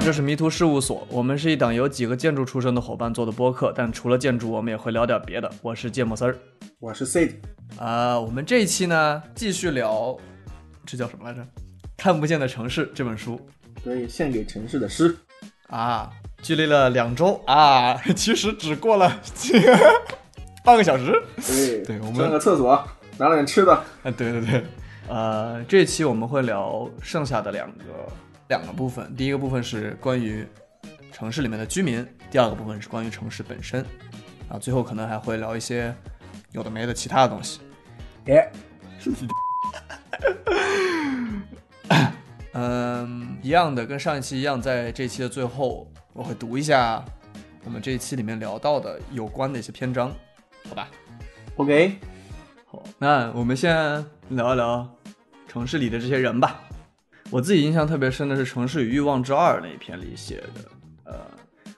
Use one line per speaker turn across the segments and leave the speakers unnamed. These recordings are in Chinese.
这是迷途事务所，我们是一档由几个建筑出身的伙伴做的播客，但除了建筑，我们也会聊点别的。我是芥末丝儿，
我是 Sid，
啊、我们这一期呢继续聊，这叫什么来着？《看不见的城市》这本书
对，献给城市的诗。
啊，距离了两周啊，其实只过了 半个小时。
对，
对我们
上个厕所，拿了点吃的。
啊，对对对，呃，这期我们会聊剩下的两个两个部分，第一个部分是关于城市里面的居民，第二个部分是关于城市本身，啊，最后可能还会聊一些有的没的其他的东西。
哎，
嗯，一样的，跟上一期一样，在这期的最后，我会读一下我们这一期里面聊到的有关的一些篇章，好吧
？OK，
好，那我们先聊一聊城市里的这些人吧。我自己印象特别深的是《城市与欲望之二》那一篇里写的，呃，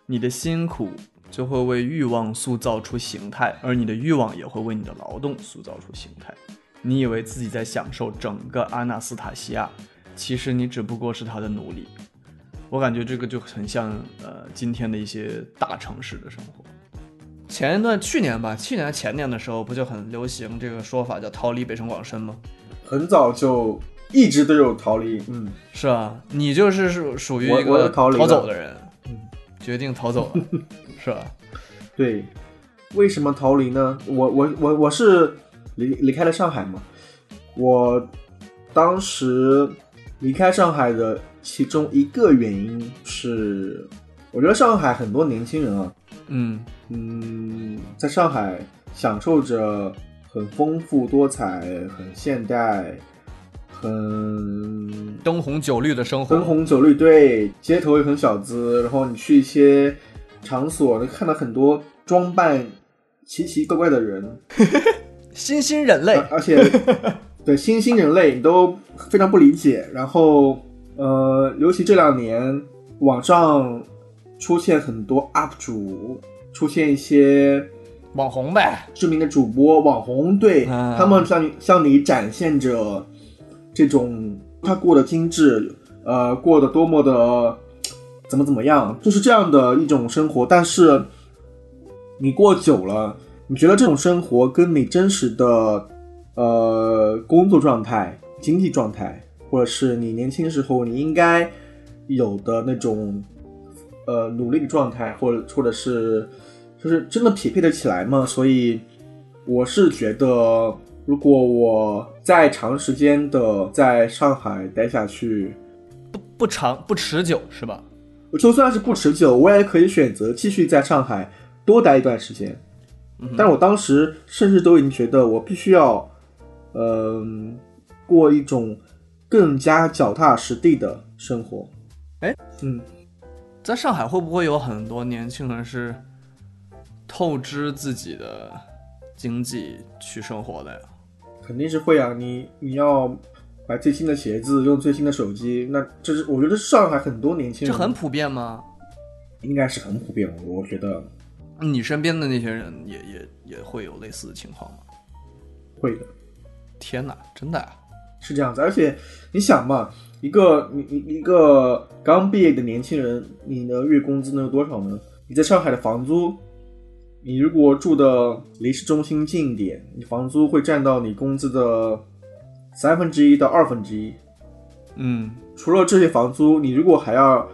你的辛苦就会为欲望塑造出形态，而你的欲望也会为你的劳动塑造出形态。你以为自己在享受整个阿纳斯塔西亚，其实你只不过是他的奴隶。我感觉这个就很像呃今天的一些大城市的生活。前一段去年吧，去年前年的时候不就很流行这个说法叫逃离北上广深吗？
很早就一直都有逃离。嗯，
是啊，你就是属属于一个
逃
走的人，决定逃走了，是吧？
对。为什么逃离呢？我我我我是离离开了上海嘛。我当时离开上海的其中一个原因是，我觉得上海很多年轻人啊，
嗯
嗯，在上海享受着很丰富多彩、很现代、很
灯红酒绿的生活，
灯红酒绿，对，街头也很小资。然后你去一些场所，能看到很多装扮奇奇怪怪的人，
新兴人类
而，且对新兴人类你都非常不理解。然后呃，尤其这两年，网上出现很多 UP 主，出现一些。
网红呗，
知名的主播、网红，对、
啊
他们向你向你展现着这种他过得精致，呃，过得多么的怎么怎么样，就是这样的一种生活。但是你过久了，你觉得这种生活跟你真实的呃工作状态、经济状态，或者是你年轻时候你应该有的那种呃努力的状态，或者或者是就是真的匹配得起来吗？所以我是觉得，如果我再长时间的在上海待下去，
不不长不持久是吧？
我就算是不持久，我也可以选择继续在上海多待一段时间。但我当时甚至都已经觉得，我必须要，嗯、过一种更加脚踏实地的生活。
哎，
嗯，
在上海会不会有很多年轻人是透支自己的经济去生活的呀？
肯定是会啊！你你要买最新的鞋子，用最新的手机，那这是我觉得上海很多年轻人
这很普遍吗？
应该是很普遍了。我觉得
你身边的那些人也也也会有类似的情况吗？
会的。
天哪，真的啊？
是这样子，而且你想嘛，一个你你一个刚毕业的年轻人，你的月工资能有多少呢？你在上海的房租，你如果住的离市中心近一点，你房租会占到你工资的三分之一到二分之一。
嗯，
除了这些房租，你如果还要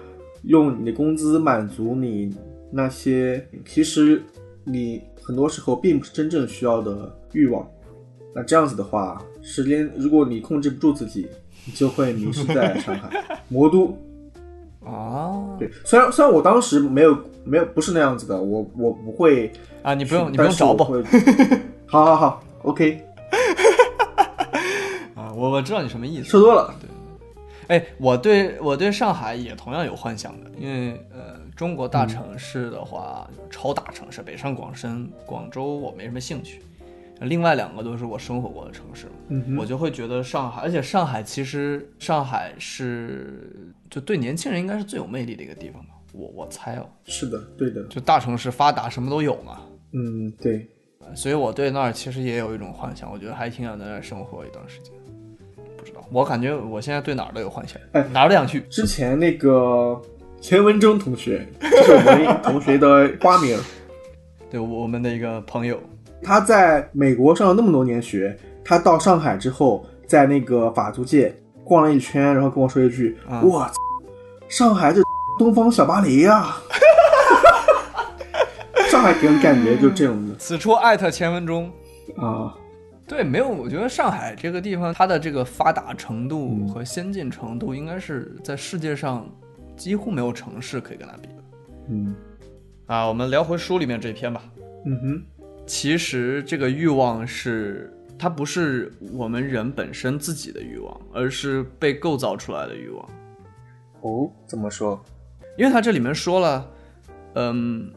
用你的工资满足你那些其实你很多时候并不是真正需要的欲望，那这样子的话，时间如果你控制不住自己，你就会迷失在上海魔都。
啊
对，虽然虽然我当时没有没有不是那样子的，我我不会，
啊，你不用你不用找
我会。好好好，OK，
啊，我我知道你什么意思。
说多了。
对哎，我对我对上海也同样有幻想的，因为呃，中国大城市的话，超大城市，北上广深、广州我没什么兴趣，另外两个都是我生活过的城市，
嗯
我就会觉得上海，而且上海其实上海是就对年轻人应该是最有魅力的一个地方吧，我我猜哦，
是的，对的，
就大城市发达，什么都有嘛，
嗯，对，
所以我对那儿其实也有一种幻想，我觉得还挺想在那儿生活一段时间。不知道，我感觉我现在对哪儿都有幻想，
哎
哪儿都想去。
之前那个钱文忠同学，这是我们同学的花名。
对，我们的一个朋友，
他在美国上了那么多年学，他到上海之后，在那个法租界逛了一圈，然后跟我说一句：“
啊
哇，上海这东方小巴黎呀、上海给人感觉就这种的
此处艾特钱文忠。
啊，
对，没有，我觉得上海这个地方，它的这个发达程度
嗯
和先进程度，应该是在世界上几乎没有城市可以跟它比的。
嗯
啊，我们聊回书里面这篇吧。
嗯哼，
其实这个欲望是，它不是我们人本身自己的欲望，而是被构造出来的欲望。
哦，怎么说？
因为它这里面说了，嗯，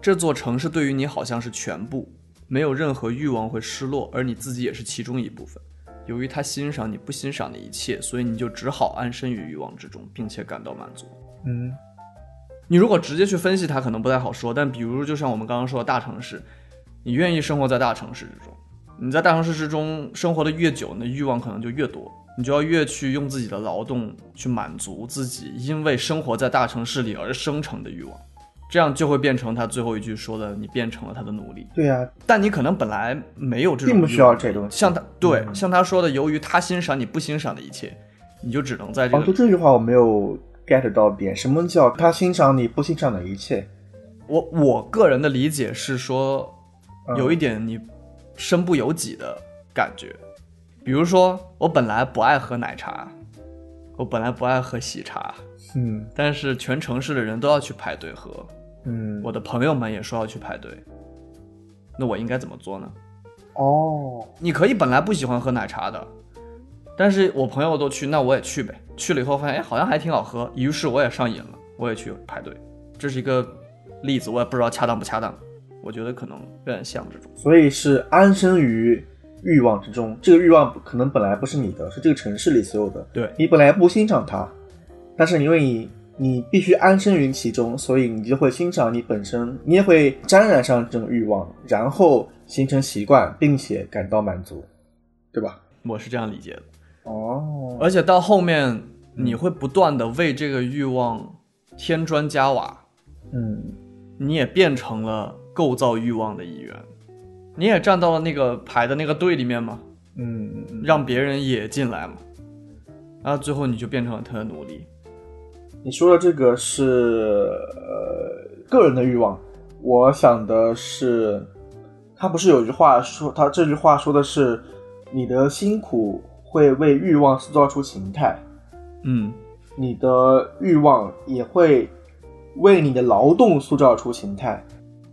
这座城市对于你好像是全部，没有任何欲望会失落，而你自己也是其中一部分。由于他欣赏你不欣赏的一切，所以你就只好安身于欲望之中，并且感到满足。
嗯
你如果直接去分析它，可能不太好说。但比如，就像我们刚刚说的大城市，你愿意生活在大城市之中，你在大城市之中生活的越久，你的欲望可能就越多，你就要越去用自己的劳动去满足自己因为生活在大城市里而生成的欲望，这样就会变成他最后一句说的，你变成了他的奴隶。
对呀、
但你可能本来没有这种，
并不需要这东西。
像他对，
嗯
像他说的，由于他欣赏你不欣赏的一切，你就只能在这
哦，
个
就这句话我没有 get 到点，什么叫他欣赏你不欣赏的一切？
我我个人的理解是说，
嗯。
有一点你身不由己的感觉。比如说，我本来不爱喝奶茶，我本来不爱喝喜茶，
嗯
但是全城市的人都要去排队喝，
嗯，
我的朋友们也说要去排队，那我应该怎么做呢？
哦，
你可以本来不喜欢喝奶茶的，但是我朋友都去，那我也去呗。去了以后发现，哎，好像还挺好喝，于是我也上瘾了，我也去排队。这是一个例子，我也不知道恰当不恰当。我觉得可能有点像这种。
所以是安身于欲望之中。这个欲望可能本来不是你的，是这个城市里所有的。
对
你本来不欣赏它，但是因为你你必须安身于其中，所以你就会欣赏你本身，你也会沾染上这种欲望，然后形成习惯，并且感到满足，对吧？
我是这样理解的。
哦，
而且到后面，你会不断的为这个欲望添砖加瓦，
嗯
你也变成了构造欲望的一员，你也站到了那个排的那个队里面嘛，
嗯嗯。
让别人也进来嘛，然后最后你就变成了他的奴隶。
你说的这个是呃个人的欲望，我想的是，他不是有句话说，他这句话说的是，你的辛苦会为欲望塑造出形态，
嗯。
你的欲望也会为你的劳动塑造出形态。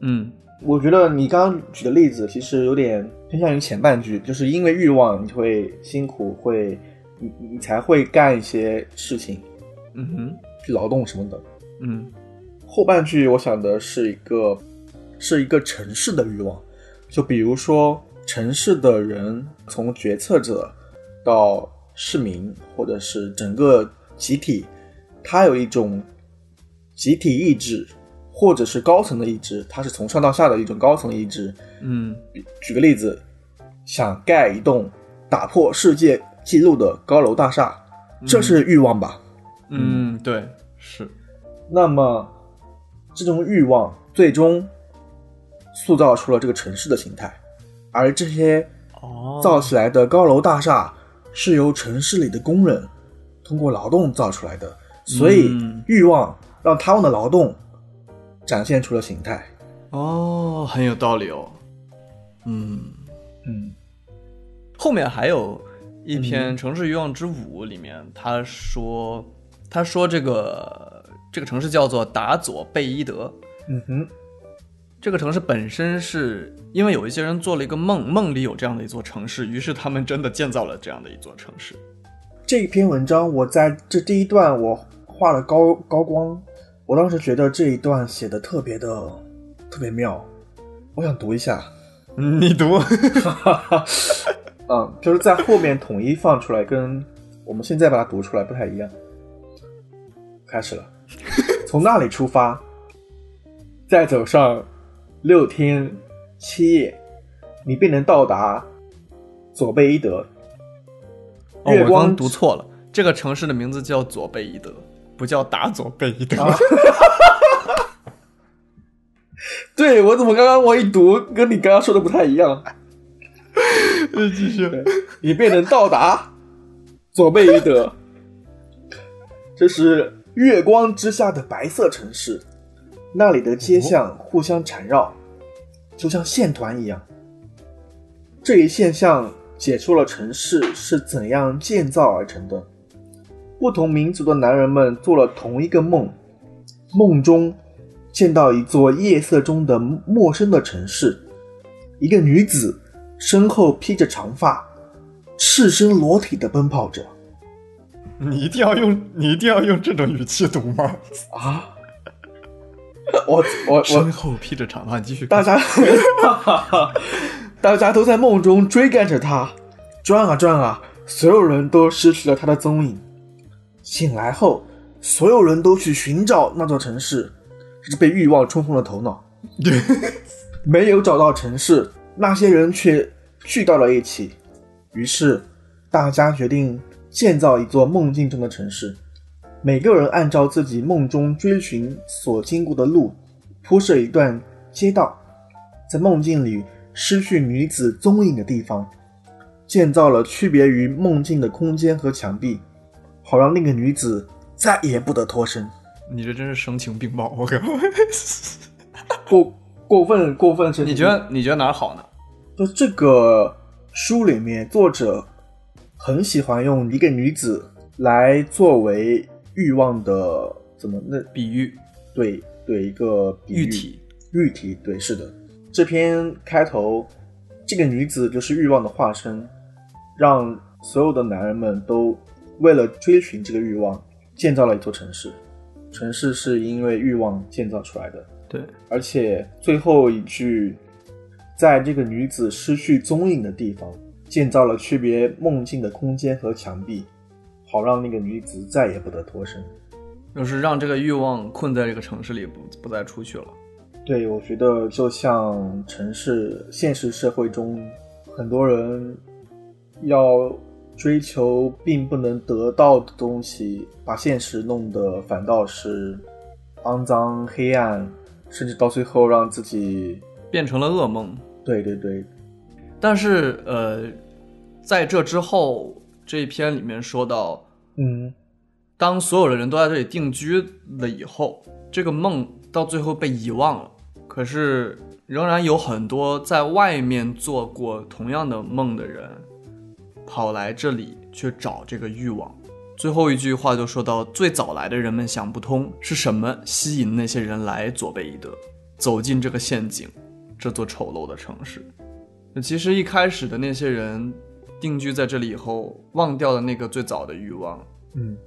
嗯。
我觉得你刚刚举的例子其实有点偏向于前半句，就是因为欲望你会辛苦，会你你才会干一些事情，
嗯哼。
去劳动什么的。
嗯。
后半句我想的是一个是一个城市的欲望，就比如说城市的人从决策者到市民或者是整个集体，他有一种集体意志，或者是高层的意志，它是从上到下的一种高层意志。
嗯
举个例子，想盖一栋打破世界纪录的高楼大厦，这是欲望吧？
嗯，对，是，
那么，这种欲望最终塑造出了这个城市的形态，而这些
哦
造起来的高楼大厦是由城市里的工人通过劳动造出来的，所以
嗯
欲望让他们的劳动展现出了形态。
哦，很有道理哦。嗯，
嗯
后面还有一篇《城市欲望之舞》里面，他说，他说这个这个城市叫做达佐贝伊德。
嗯哼，
这个城市本身是因为有一些人做了一个梦，梦里有这样的一座城市，于是他们真的建造了这样的一座城市。
这篇文章我在这第一段我画了高高光，我当时觉得这一段写的特别的特别妙，我想读一下。
嗯你读，
嗯，就是在后面统一放出来，跟我们现在把它读出来不太一样。开始了，从那里出发，再走上六天七夜，你便能到达佐贝伊德。
哦，我刚
月光
读错了，这个城市的名字叫佐贝伊德。不叫达佐贝伊德。
啊 对我怎么刚刚我一读，跟你刚刚说的不太一样？
继续。
你便能到达佐贝伊德。这是月光之下的白色城市，那里的街巷互相缠绕，就像线团一样。这一现象解说了城市是怎样建造而成的。不同民族的男人们做了同一个梦，梦中见到一座夜色中的陌生的城市，一个女子身后披着长发，赤身裸体的奔跑着。
你一定要用，你一定要用这种语气读吗？
啊！我我我，
身后披着长发，你继续。
大家，大家都在梦中追赶着他，转啊转啊，所有人都失去了他的踪影。醒来后，所有人都去寻找那座城市，只是被欲望冲昏了头脑，没有找到城市，那些人却聚到了一起。于是，大家决定建造一座梦境中的城市，每个人按照自己梦中追寻所经过的路，铺设一段街道，在梦境里失去女子踪影的地方，建造了区别于梦境的空间和墙壁。好让那个女子再也不得脱身。
你这真是声情并茂，我靠！
过过分过分是？
你觉得你觉得哪好呢？
就这个书里面，作者很喜欢用一个女子来作为欲望的怎么那
比喻？
对对，一个比喻
喻体。
喻体对，是的。这篇开头，这个女子就是欲望的化身，让所有的男人们都为了追寻这个欲望，建造了一座城市。城市是因为欲望建造出来的，
对，
而且最后一句，在这个女子失去踪影的地方，建造了区别梦境的空间和墙壁，好让那个女子再也不得脱身。
就是让这个欲望困在这个城市里，不不再出去了。
对，我觉得就像城市现实社会中，很多人要追求并不能得到的东西，把现实弄得反倒是肮脏、黑暗，甚至到最后让自己……
变成了噩梦。
对对对，
但是呃，在这之后，这一篇里面说到，
嗯
当所有的人都在这里定居了以后，这个梦到最后被遗忘了。可是仍然有很多在外面做过同样的梦的人，跑来这里去找这个欲望。最后一句话就说到：最早来的人们想不通是什么吸引那些人来佐贝伊德，走进这个陷阱，这座丑陋的城市。那其实一开始的那些人定居在这里以后，忘掉了那个最早的欲望，
嗯，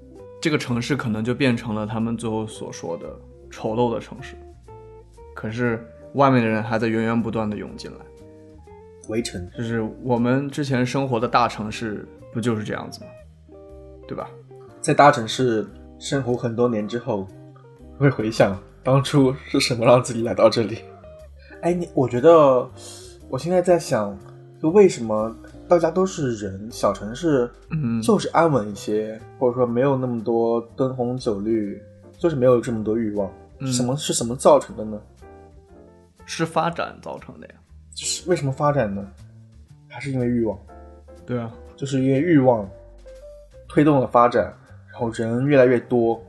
这个城市可能就变成了他们最后所说的丑陋的城市。可是外面的人还在源源不断的涌进来，
围城。
就是我们之前生活的大城市，不就是这样子吗？对吧？
在大城市生活很多年之后，会回想当初是什么让自己来到这里。哎，你我觉得我现在在想，就为什么大家都是人，小城市
嗯，
就是安稳一些，或者说没有那么多灯红酒绿，就是没有这么多欲望。
嗯
什么是什么造成的呢？
是发展造成的呀。
就是为什么发展呢？还是因为欲望？
对啊，
就是因为欲望推动了发展，然后人越来越多，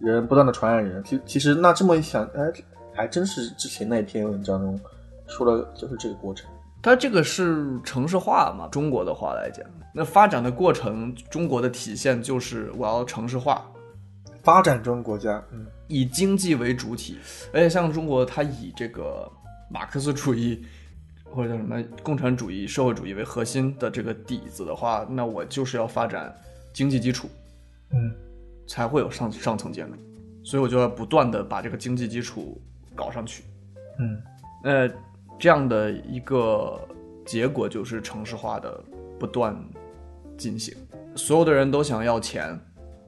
人不断的传染人。其其实那这么一想，哎，还真是之前那篇文章中说的就是这个过程。
它这个是城市化嘛？中国的话来讲，那发展的过程，中国的体现就是我要城市化，
发展中国家，嗯
以经济为主体，而且像中国，它以这个马克思主义或者叫什么共产主义、社会主义为核心的这个底子的话，那我就是要发展经济基础，
嗯。
才会有上上层建筑，所以我就要不断的把这个经济基础搞上去。
嗯。
那，这样的一个结果就是城市化的不断进行，所有的人都想要钱，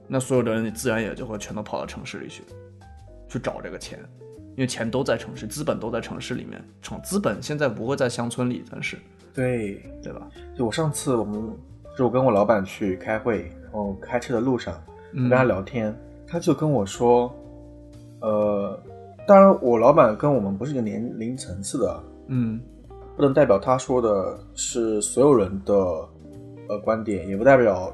那所有的人自然也就会全都跑到城市里去，去找这个钱，因为钱都在城市，资本都在城市里面，城资本现在不会在乡村里，但是
对，
对吧？
就我上次我们就我跟我老板去开会，然后开车的路上
嗯
跟他聊天，他就跟我说，呃，当然我老板跟我们不是一个年龄层次的，
嗯
不能代表他说的是所有人的呃观点，也不代表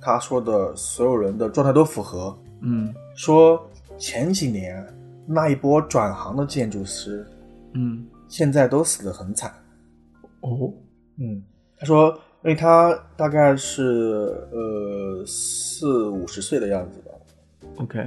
他说的所有人的状态都符合。
嗯
说前几年那一波转行的建筑师，
嗯，
现在都死得很惨。
哦，
嗯，他说，因为他大概是呃四五十岁的样子吧
，OK，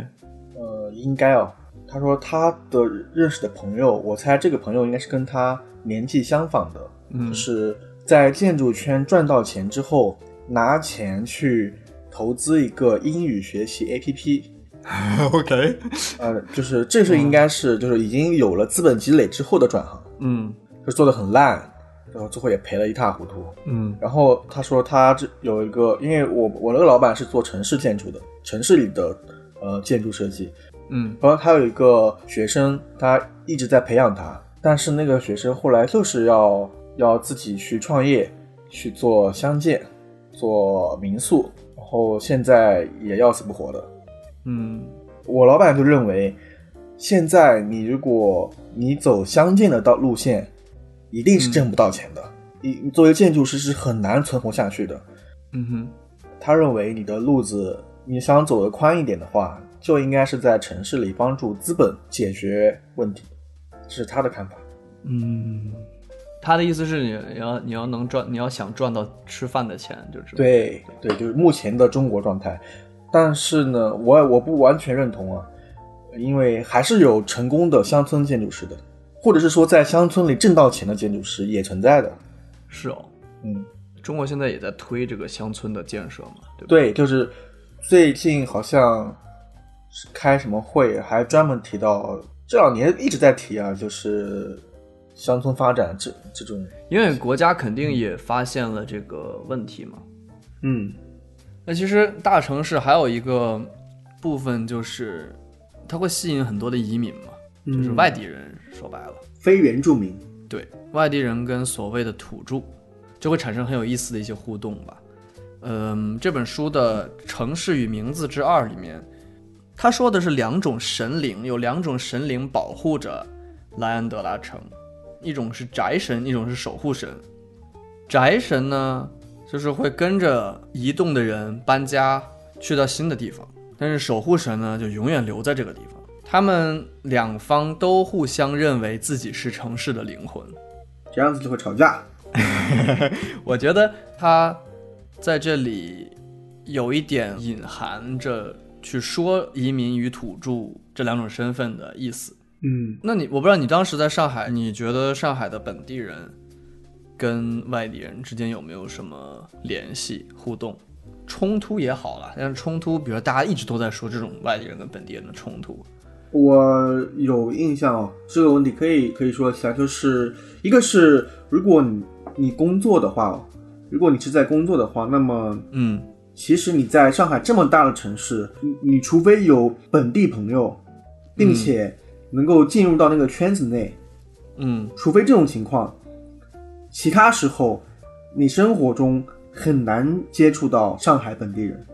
呃，应该哦。他说他的认识的朋友，我猜这个朋友应该是跟他年纪相仿的，
嗯
就是在建筑圈赚到钱之后，拿钱去投资一个英语学习 APP。
OK，
呃，就是这是应该是就是已经有了资本积累之后的转行，
嗯
就做的很烂，然后最后也赔了一塌糊涂。
嗯
然后他说他这有一个，因为我我那个老板是做城市建筑的，城市里的呃建筑设计，
嗯
然后他有一个学生，他一直在培养他，但是那个学生后来就是要要自己去创业，去做乡建，做民宿，然后现在也要死不活的。
嗯
我老板就认为，现在你如果你走相近的道路线，一定是挣不到钱的。你你作为建筑师是很难存活下去的。
嗯哼，
他认为你的路子，你想走得宽一点的话，就应该是在城市里帮助资本解决问题，这是他的看法。
嗯，他的意思是你你要你要能赚，你要想赚到吃饭的钱，就是
对对，就是目前的中国状态。但是呢，我我不完全认同啊，因为还是有成功的乡村建筑师的，或者是说在乡村里挣到钱的建筑师也存在的。
是哦。
嗯，
中国现在也在推这个乡村的建设嘛，对？
对，就是最近好像是开什么会，还专门提到这两年一直在提啊，就是乡村发展这这种，
因为国家肯定也发现了这个问题嘛。
嗯
那其实大城市还有一个部分就是，它会吸引很多的移民嘛，就是
嗯
外地人。说白了，
非原住民，
对外地人跟所谓的土著，就会产生很有意思的一些互动吧。嗯，这本书的《城市与名字之二》里面，他说的是两种神灵，有两种神灵保护着莱安德拉城，一种是宅神，一种是守护神。宅神呢，就是会跟着移动的人搬家去到新的地方，但是守护神呢，就永远留在这个地方。他们两方都互相认为自己是城市的灵魂。
这样子就会吵架。
我觉得他在这里有一点隐含着去说移民与土著这两种身份的意思。
嗯，
那你我不知道你当时在上海，你觉得上海的本地人跟外地人之间有没有什么联系互动？冲突也好了，但是冲突，比如说大家一直都在说这种外地人跟本地人的冲突，
我有印象哦，这个问题可以可以说一下，就是一个是如果你你工作的话，如果你是在工作的话，那么
嗯。
其实你在上海这么大的城市，你你除非有本地朋友，并且能够进入到那个圈子内，
嗯。
除非这种情况，其他时候你生活中很难接触到上海本地人，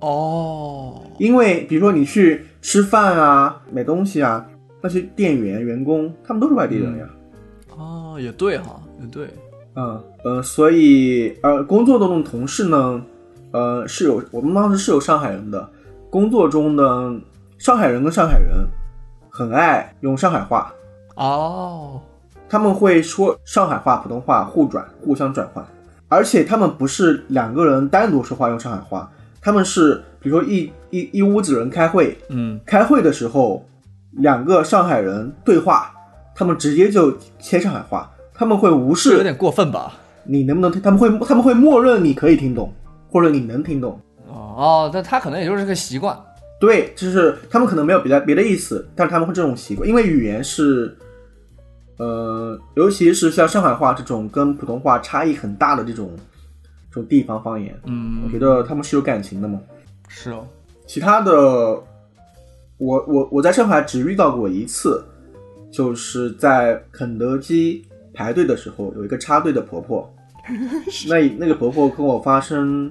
哦，
因为比如说你去吃饭啊、买东西啊，那些店员、员工他们都是外地人呀。
哦，也对哈，也对，
嗯呃，所以呃，工作中的同事呢，呃，是有我们当时是有上海人的，工作中呢，上海人跟上海人很爱用上海话，
哦，
他们会说上海话、普通话互转，互相转换，而且他们不是两个人单独说话用上海话，他们是比如说一一一屋子人开会，
嗯
开会的时候，两个上海人对话，他们直接就切上海话，他们会无视
有点过分吧？
你能不能听？他们会他们会默认你可以听懂，或者你能听懂。
哦哦，但他可能也就是个习惯。
对，就是他们可能没有别的别的意思，但是他们会这种习惯，因为语言是，呃，尤其是像上海话这种跟普通话差异很大的这种这种地方方言，嗯我
嗯，
觉得他们是有感情的嘛。
是哦，
其他的，我我我在上海只遇到过一次，就是在肯德基排队的时候，有一个插队的婆婆，那那个婆婆跟我发生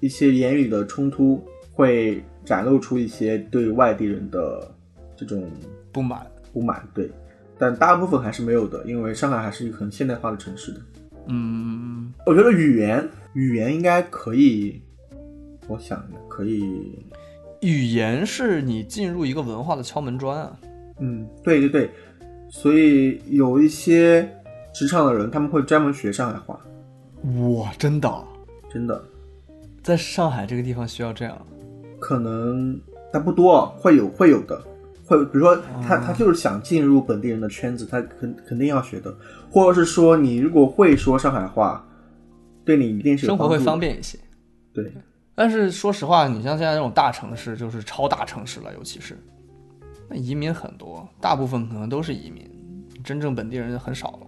一些言语的冲突，会展露出一些对外地人的这种
不满。
不满，对，但大部分还是没有的，因为上海还是一个很现代化的城市的。
嗯，
我觉得语言语言应该可以，我想可以，
语言是你进入一个文化的敲门砖啊。
嗯，对对对，所以有一些职场的人他们会专门学上海话，
哇，真的，
真的。
在上海这个地方需要这样。
可能但不多，会有会有的，会比如说他他就是想进入本地人的圈子，他肯肯定要学的，或者是说你如果会说上海话，对你一定是
生活会方便一些。
对，
但是说实话，你像现在这种大城市，就是超大城市了，尤其是那移民很多，大部分可能都是移民，真正本地人很少了。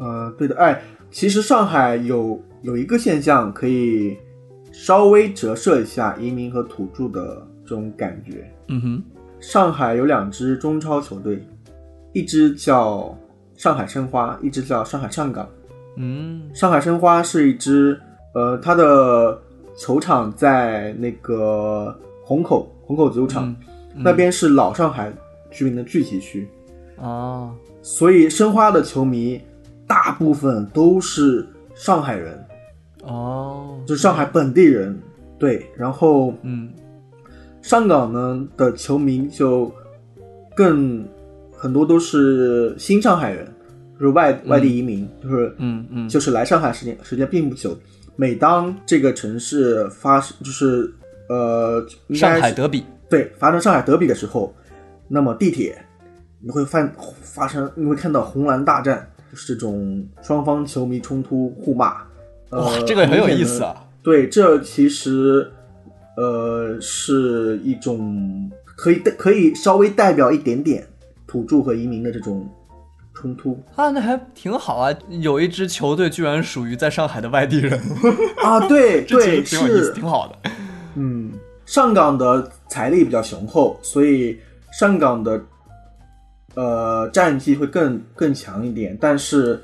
呃，对的，哎，其实上海有有一个现象可以稍微折射一下移民和土著的这种感觉。
嗯哼，
上海有两支中超球队，一支叫上海申花，一支叫上海上港。
嗯。
上海申花是一支，呃，它的球场在那个虹口虹口足球场、
嗯
那边是老上海居民的聚集区，
哦，
所以申花的球迷大部分都是上海人，
哦，
就是上海本地人。对，然后
嗯
上港呢的球迷就更很多都是新上海人，就是外外地移民，就是
嗯嗯，
就是来上海时间时间并不久。每当这个城市发生，就是呃，应
上海德比，
对发生上海德比的时候，那么地铁你会发发生，你会看到红蓝大战，就是这种双方球迷冲突互骂。呃
哇，这个很有意思。啊。
对，这其实呃是一种可以可以稍微代表一点点土著和移民的这种冲突
啊，那还挺好啊！有一支球队居然属于在上海的外地人，
啊。对 对，是
挺好的。
嗯，上港的财力比较雄厚，所以上港的呃战绩会更更强一点，但是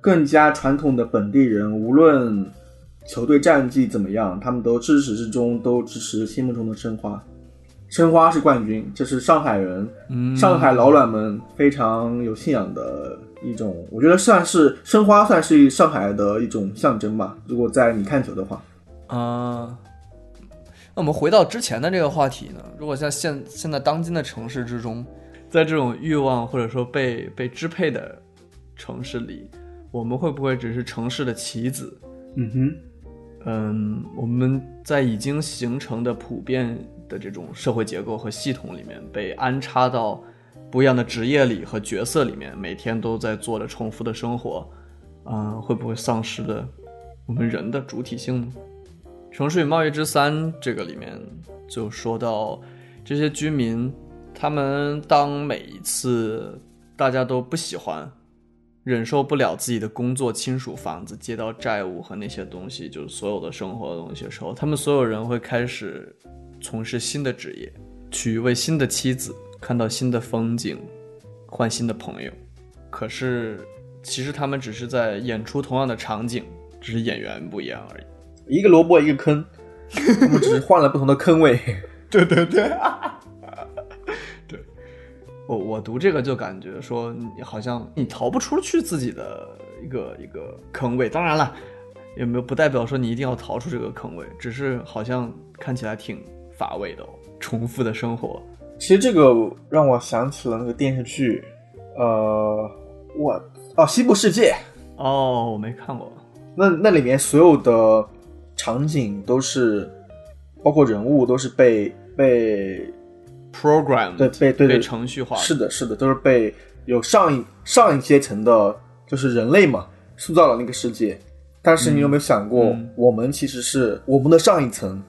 更加传统的本地人，无论球队战绩怎么样，他们都至始至终都支持心目中的申花。申花是冠军，这是上海人、
嗯
上海老卵们非常有信仰的一种，我觉得算是申花算是上海的一种象征吧。如果在你看球的话，
啊、那我们回到之前的这个话题呢？如果像现现在当今的城市之中，在这种欲望或者说被被支配的城市里，我们会不会只是城市的棋子？
嗯哼。
嗯，我们在已经形成的普遍的这种社会结构和系统里面，被安插到不一样的职业里和角色里面，每天都在做着重复的生活，嗯，会不会丧失了我们人的主体性呢？《城市与贸易之三》这个里面就说到，这些居民，他们当每一次大家都不喜欢、忍受不了自己的工作、亲属、房子、街道债务和那些东西，就是所有的生活的东西的时候，他们所有人会开始从事新的职业，娶一位新的妻子看到新的风景，换新的朋友。可是，其实他们只是在演出同样的场景，只是演员不一样而已。
一个萝卜一个坑，我们只是换了不同的坑位。
对 对对，对，我我读这个就感觉说，你好像你逃不出去自己的一个一个坑位。当然了，也没有不代表说你一定要逃出这个坑位，只是好像看起来挺乏味的、哦，重复的生活。
其实这个让我想起了那个电视剧，呃，我哦，《西部世界
哦，我没看过。》
那那里面所有的场景都是，包括人物都是被被
program
对被对
被程序化
是的，是的，都是被有上一上一阶层的，就是人类嘛，塑造了那个世界。但是你有没有想过，
嗯
我们其实是我们的上一层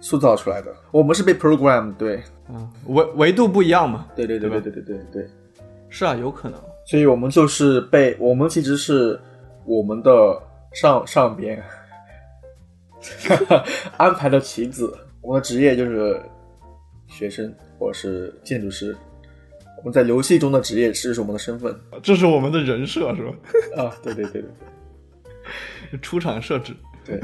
塑造出来的，我们是被 program 对
嗯，维维度不一样嘛。
对对对
对
对对对对对，
是啊，有可能。
所以我们就是被我们其实是我们的上上边 安排的棋子，我们的职业就是学生或者是建筑师。我们在游戏中的职业是我们的身份
这是我们的人设是吧？
啊，对对对对
出场设置。
对。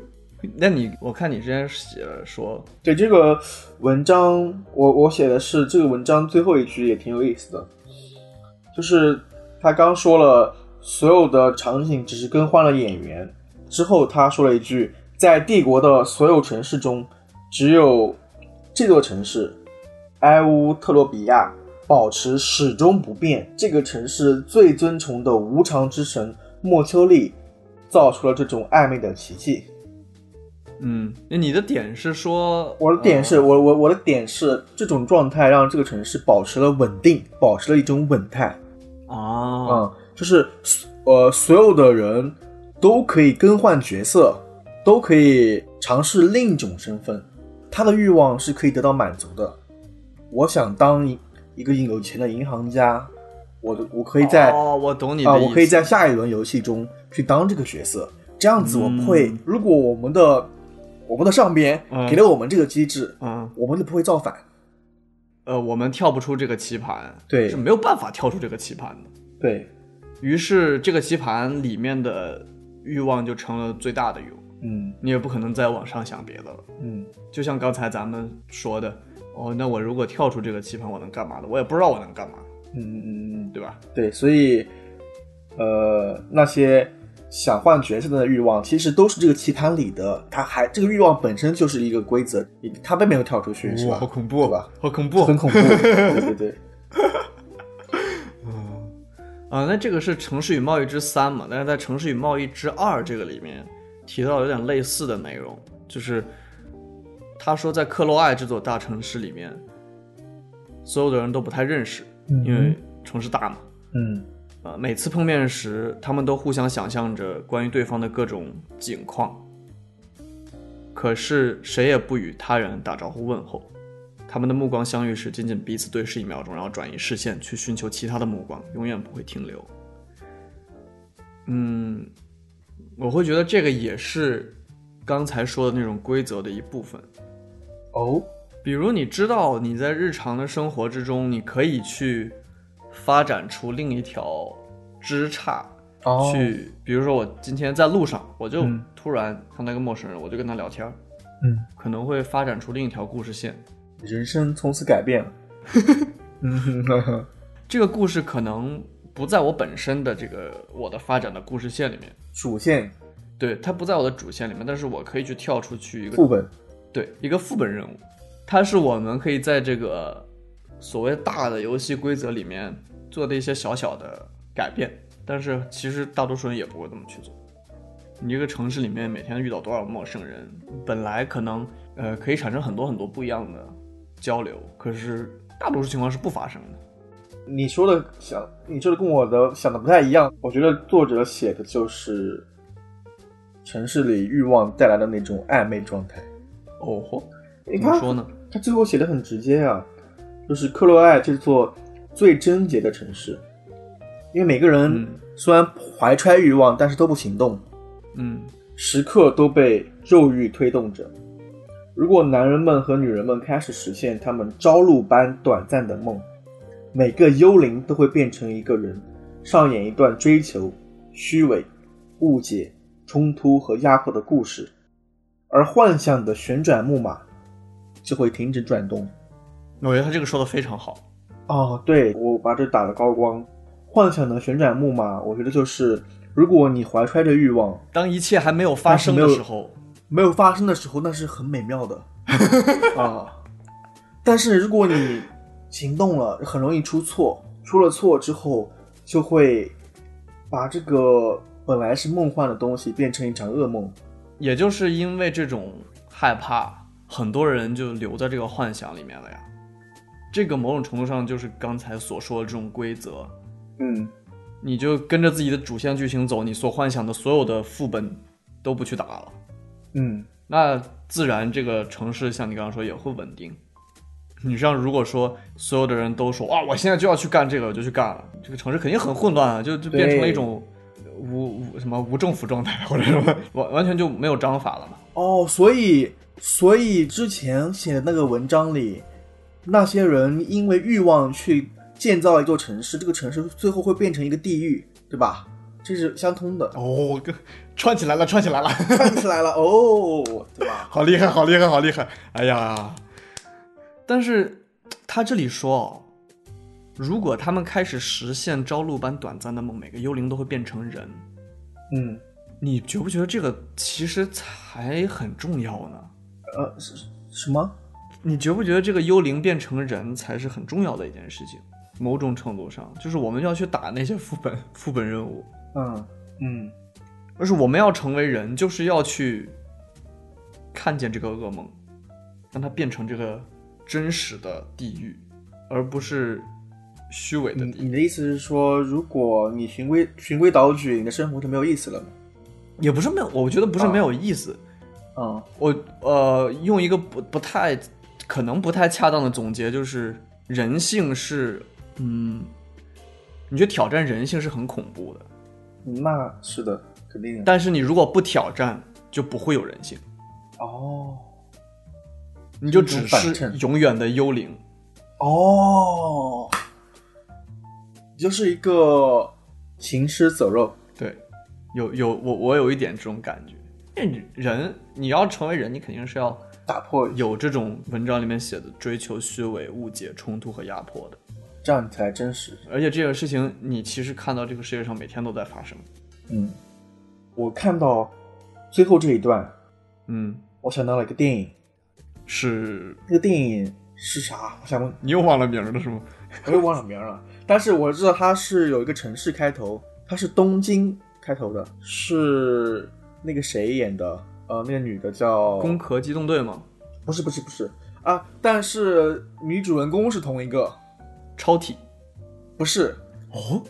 那你我看你之前写了说，
对这个文章，我我写的是这个文章最后一句也挺有意思的，就是他刚说了所有的场景只是更换了演员，之后他说了一句，在帝国的所有城市中，只有这座城市埃乌特洛比亚保持始终不变。这个城市最尊崇的无常之神莫丘利造出了这种暧昧的奇迹。
嗯，那你的点是说，
我的点是我我我的点是这种状态让这个城市保持了稳定，保持了一种稳态。
啊，
嗯，就是呃，所有的人都可以更换角色，都可以尝试另一种身份，他的欲望是可以得到满足的。我想当一一个有钱的银行家，我的我可以在
哦，我懂你
啊、
的意思，
我可以在下一轮游戏中去当这个角色，这样子我不会。
嗯
如果我们的我们的上边
嗯。
给了我们这个机制，
嗯。
我们就不会造反。
呃，我们跳不出这个棋盘，
对。
是没有办法跳出这个棋盘的。
对，
于是这个棋盘里面的欲望就成了最大的欲望，
嗯。
你也不可能再往上想别的了。
嗯，
就像刚才咱们说的，哦，那我如果跳出这个棋盘，我能干嘛的？我也不知道我能干嘛，
嗯嗯嗯嗯，
对吧？
对，所以呃，那些想换角色的欲望，其实都是这个棋盘里的，它还这个欲望本身就是一个规则，它并没有跳出去，是吧？
好恐怖，
是吧？
好恐怖，
很恐怖，对对对，
啊、那这个是《城市与贸易之三》嘛？但是在《城市与贸易之二》这个里面提到有点类似的内容，就是他说在克洛艾这座大城市里面，所有的人都不太认识，因为城市大嘛。
嗯
呃，每次碰面时，他们都互相想象着关于对方的各种景况，可是谁也不与他人打招呼问候。他们的目光相遇时，仅仅彼此对视一秒钟，然后转移视线去寻求其他的目光，永远不会停留。嗯，我会觉得这个也是刚才说的那种规则的一部分。
哦，
比如你知道你在日常的生活之中，你可以去发展出另一条枝杈，
哦。
去，比如说我今天在路上，我就
嗯。
突然碰到一个陌生人，我就跟他聊天，
嗯，
可能会发展出另一条故事线。
人生从此改变。了。
这个故事可能不在我本身的这个我的发展的故事线里面，
主线。
对，它不在我的主线里面，但是我可以去跳出去一个
副本，
对，一个副本任务，它是我们可以在这个所谓大的游戏规则里面做的一些小小的改变，但是其实大多数人也不会这么去做。你这个城市里面每天遇到多少陌生人，本来可能呃可以产生很多很多不一样的交流，可是大多数情况是不发生的。
你说的想，你说的跟我的想的不太一样。我觉得作者写的就是城市里欲望带来的那种暧昧状态。
哦嚯，
你看
怎么说呢？
他最后写的很直接啊，就是克洛埃这座最贞洁的城市，因为每个人
嗯
虽然怀揣欲望，但是都不行动，
嗯
时刻都被肉欲推动着。如果男人们和女人们开始实现他们朝露般短暂的梦，每个幽灵都会变成一个人，上演一段追求、虚伪、误解、冲突和压迫的故事，而幻想的旋转木马就会停止转动。
我觉得他这个说的非常好。
哦，对，我把这打了高光。幻想的旋转木马，我觉得就是，如果你怀揣着欲望，
当一切还没有发生的时候，
没有发生的时候，那是很美妙的 啊。但是如果你行动了，很容易出错，出了错之后，就会把这个本来是梦幻的东西变成一场噩梦。
也就是因为这种害怕，很多人就留在这个幻想里面了呀。这个某种程度上就是刚才所说的这种规则，
嗯，
你就跟着自己的主线剧情走，你所幻想的所有的副本都不去打了，
嗯，
那自然这个城市像你刚刚说也会稳定。你像如果说所有的人都说啊，我现在就要去干这个，我就去干了，这个城市肯定很混乱啊，就就变成了一种无无什么无政府状态或者什么，完完全就没有章法了嘛。
哦，所以所以之前写的那个文章里，那些人因为欲望去建造一座城市，这个城市最后会变成一个地狱，对吧？这是相通的，
哦，跟串起来了，串起来了，
串起来了哦，对吧？
好厉害，好厉害，好厉害！哎呀，但是他这里说哦，如果他们开始实现朝露般短暂的梦，每个幽灵都会变成人。
嗯，
你觉不觉得这个其实才很重要呢？
呃，是什么？
你觉不觉得这个幽灵变成人才是很重要的一件事情？某种程度上，就是我们要去打那些副本副本任务，
嗯嗯
而是我们要成为人，就是要去看见这个噩梦，让它变成这个真实的地狱，而不是虚伪的
你。你的意思是说，如果你循规循规蹈矩，你的生活就没有意思了吗？
也不是没有，我觉得不是没有意思。
嗯
我呃，用一个不不太可能不太恰当的总结，就是人性是，嗯，你觉得挑战人性是很恐怖的，
那是的，肯定的。
但是你如果不挑战，就不会有人性，
哦
你就只是永远的幽灵。
哦，你就是一个行尸走肉。
对，有有我我有一点这种感觉。因为人你要成为人，你肯定是要
打破，
有这种文章里面写的追求虚伪、误解、冲突和压迫的。
这样你才真实。
而且这个事情，你其实看到这个世界上每天都在发生。
嗯，我看到最后这一段，
嗯，
我想到了一个电影，
是
那个电影是啥？我想问，
你又忘了名儿了是吗？
我又忘了名儿了。但是我知道它是有一个城市开头，它是东京开头的，是那个谁演的？呃，那个女的叫
攻壳机动队吗？
不是不是不是啊，但是女主人公是同一个，
超体
不是
哦，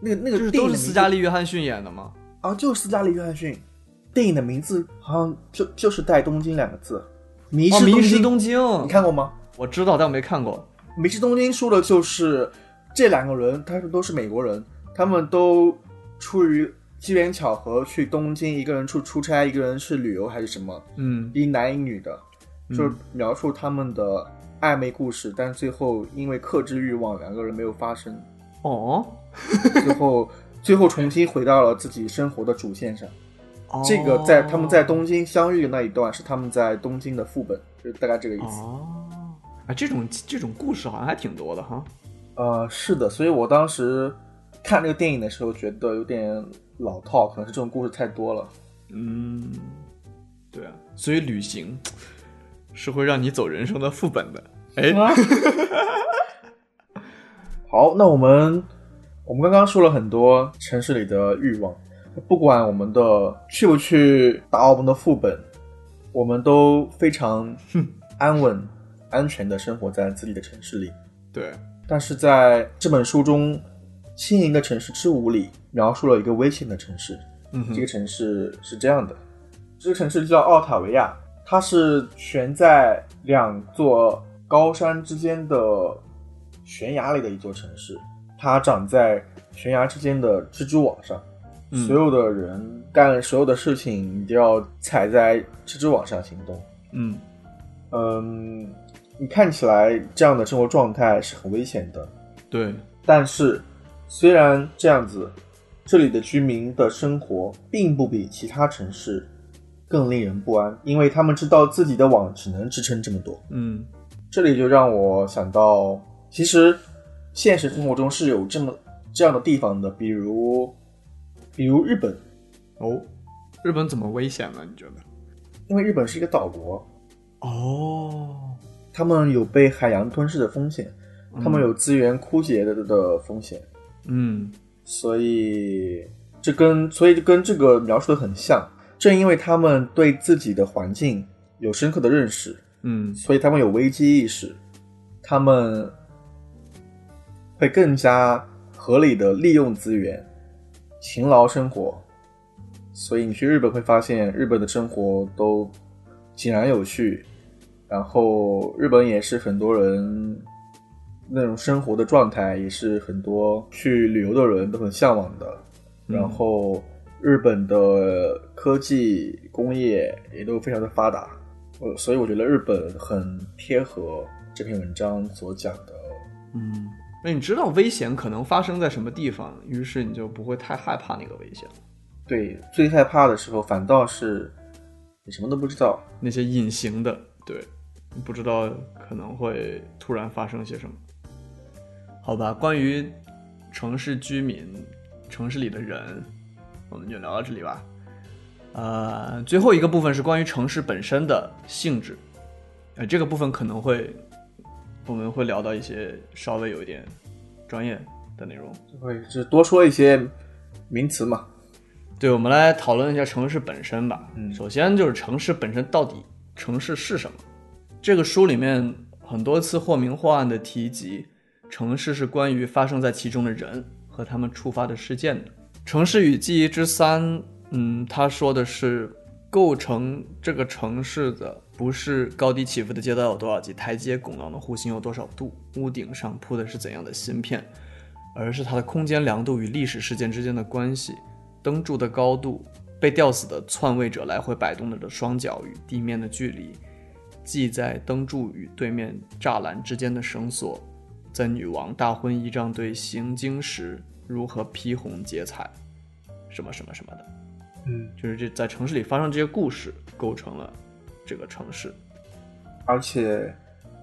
那个那个
就是都是斯嘉丽·约翰逊演的吗？
啊，就是斯嘉丽·约翰逊。电影的名字好像就就是带“东京”两个字，《迷
哦，
失
迷失
京》
东京，
你看过吗？
我知道，但我没看过。
《迷失东京》说的就是这两个人，他们都是美国人，他们都出于机缘巧合去东京，一个人出出差，一个人是旅游还是什么，
嗯。
一男一女的，
嗯。
就是描述他们的暧昧故事，但最后因为克制欲望，两个人没有发生，
哦，
最后 最后重新回到了自己生活的主线上。
哦。
这个在他们在东京相遇的那一段是他们在东京的副本，就是大概这个意思。
哦，啊，这种这种故事好像还挺多的哈。
呃，是的，所以我当时看这个电影的时候觉得有点老套，可能是这种故事太多了。
嗯，对啊，所以旅行是会让你走人生的副本的。哎，
好，那我们我们刚刚说了很多城市里的欲望，不管我们的去不去打我们的副本，我们都非常安稳、安全的生活在自己的城市里。
对，
但是在这本书中，《轻盈的城市之舞》里描述了一个危险的城市。
嗯
这个城市是这样的，这个城市叫奥塔维亚，它是悬在两座高山之间的悬崖里的一座城市。它长在悬崖之间的蜘蛛网上，
嗯
所有的人干所有的事情，你都要踩在蜘蛛网上行动。
嗯
嗯，你看起来这样的生活状态是很危险的，
对，
但是虽然这样子，这里的居民的生活并不比其他城市更令人不安，因为他们知道自己的网只能支撑这么多。
嗯
这里就让我想到，其实现实生活中是有这么这样的地方的，比如，比如日本，
哦，日本怎么危险了？你觉得？
因为日本是一个岛国，
哦，
他们有被海洋吞噬的风险，他们有资源枯竭的的风险。
嗯
所以这跟所以跟这个描述的很像。正因为他们对自己的环境有深刻的认识，
嗯
所以他们有危机意识，他们会更加合理的利用资源，勤劳生活。所以你去日本会发现，日本的生活都井然有序，然后日本也是很多人那种生活的状态，也是很多去旅游的人都很向往的。
嗯
然后日本的科技工业也都非常的发达，呃，所以我觉得日本很贴合这篇文章所讲的。
嗯，那你知道危险可能发生在什么地方，于是你就不会太害怕那个危险。
对，最害怕的时候反倒是你什么都不知道。
那些隐形的，对，你不知道可能会突然发生些什么。好吧，关于城市居民、城市里的人，我们就聊到这里吧。呃，最后一个部分是关于城市本身的性质，呃，这个部分可能会我们会聊到一些稍微有一点专业的内容。
会是多说一些名词嘛？
对，我们来讨论一下城市本身吧。
嗯
首先就是城市本身到底城市是什么？这个书里面很多次或明或暗的提及，城市是关于发生在其中的人和他们触发的事件的。城市与记忆之三，嗯，他说的是构成这个城市的不是高低起伏的街道有多少级，台阶拱廊的弧形有多少度，屋顶上铺的是怎样的芯片，而是它的空间量度与历史事件之间的关系。灯柱的高度、被吊死的篡位者来回摆动的双脚与地面的距离、系在灯柱与对面栅栏之间的绳索，在女王大婚仪仗队行经时如何披红结彩，什么什么什么的，
嗯，
就是这在城市里发生这些故事，构成了这个城市。
而且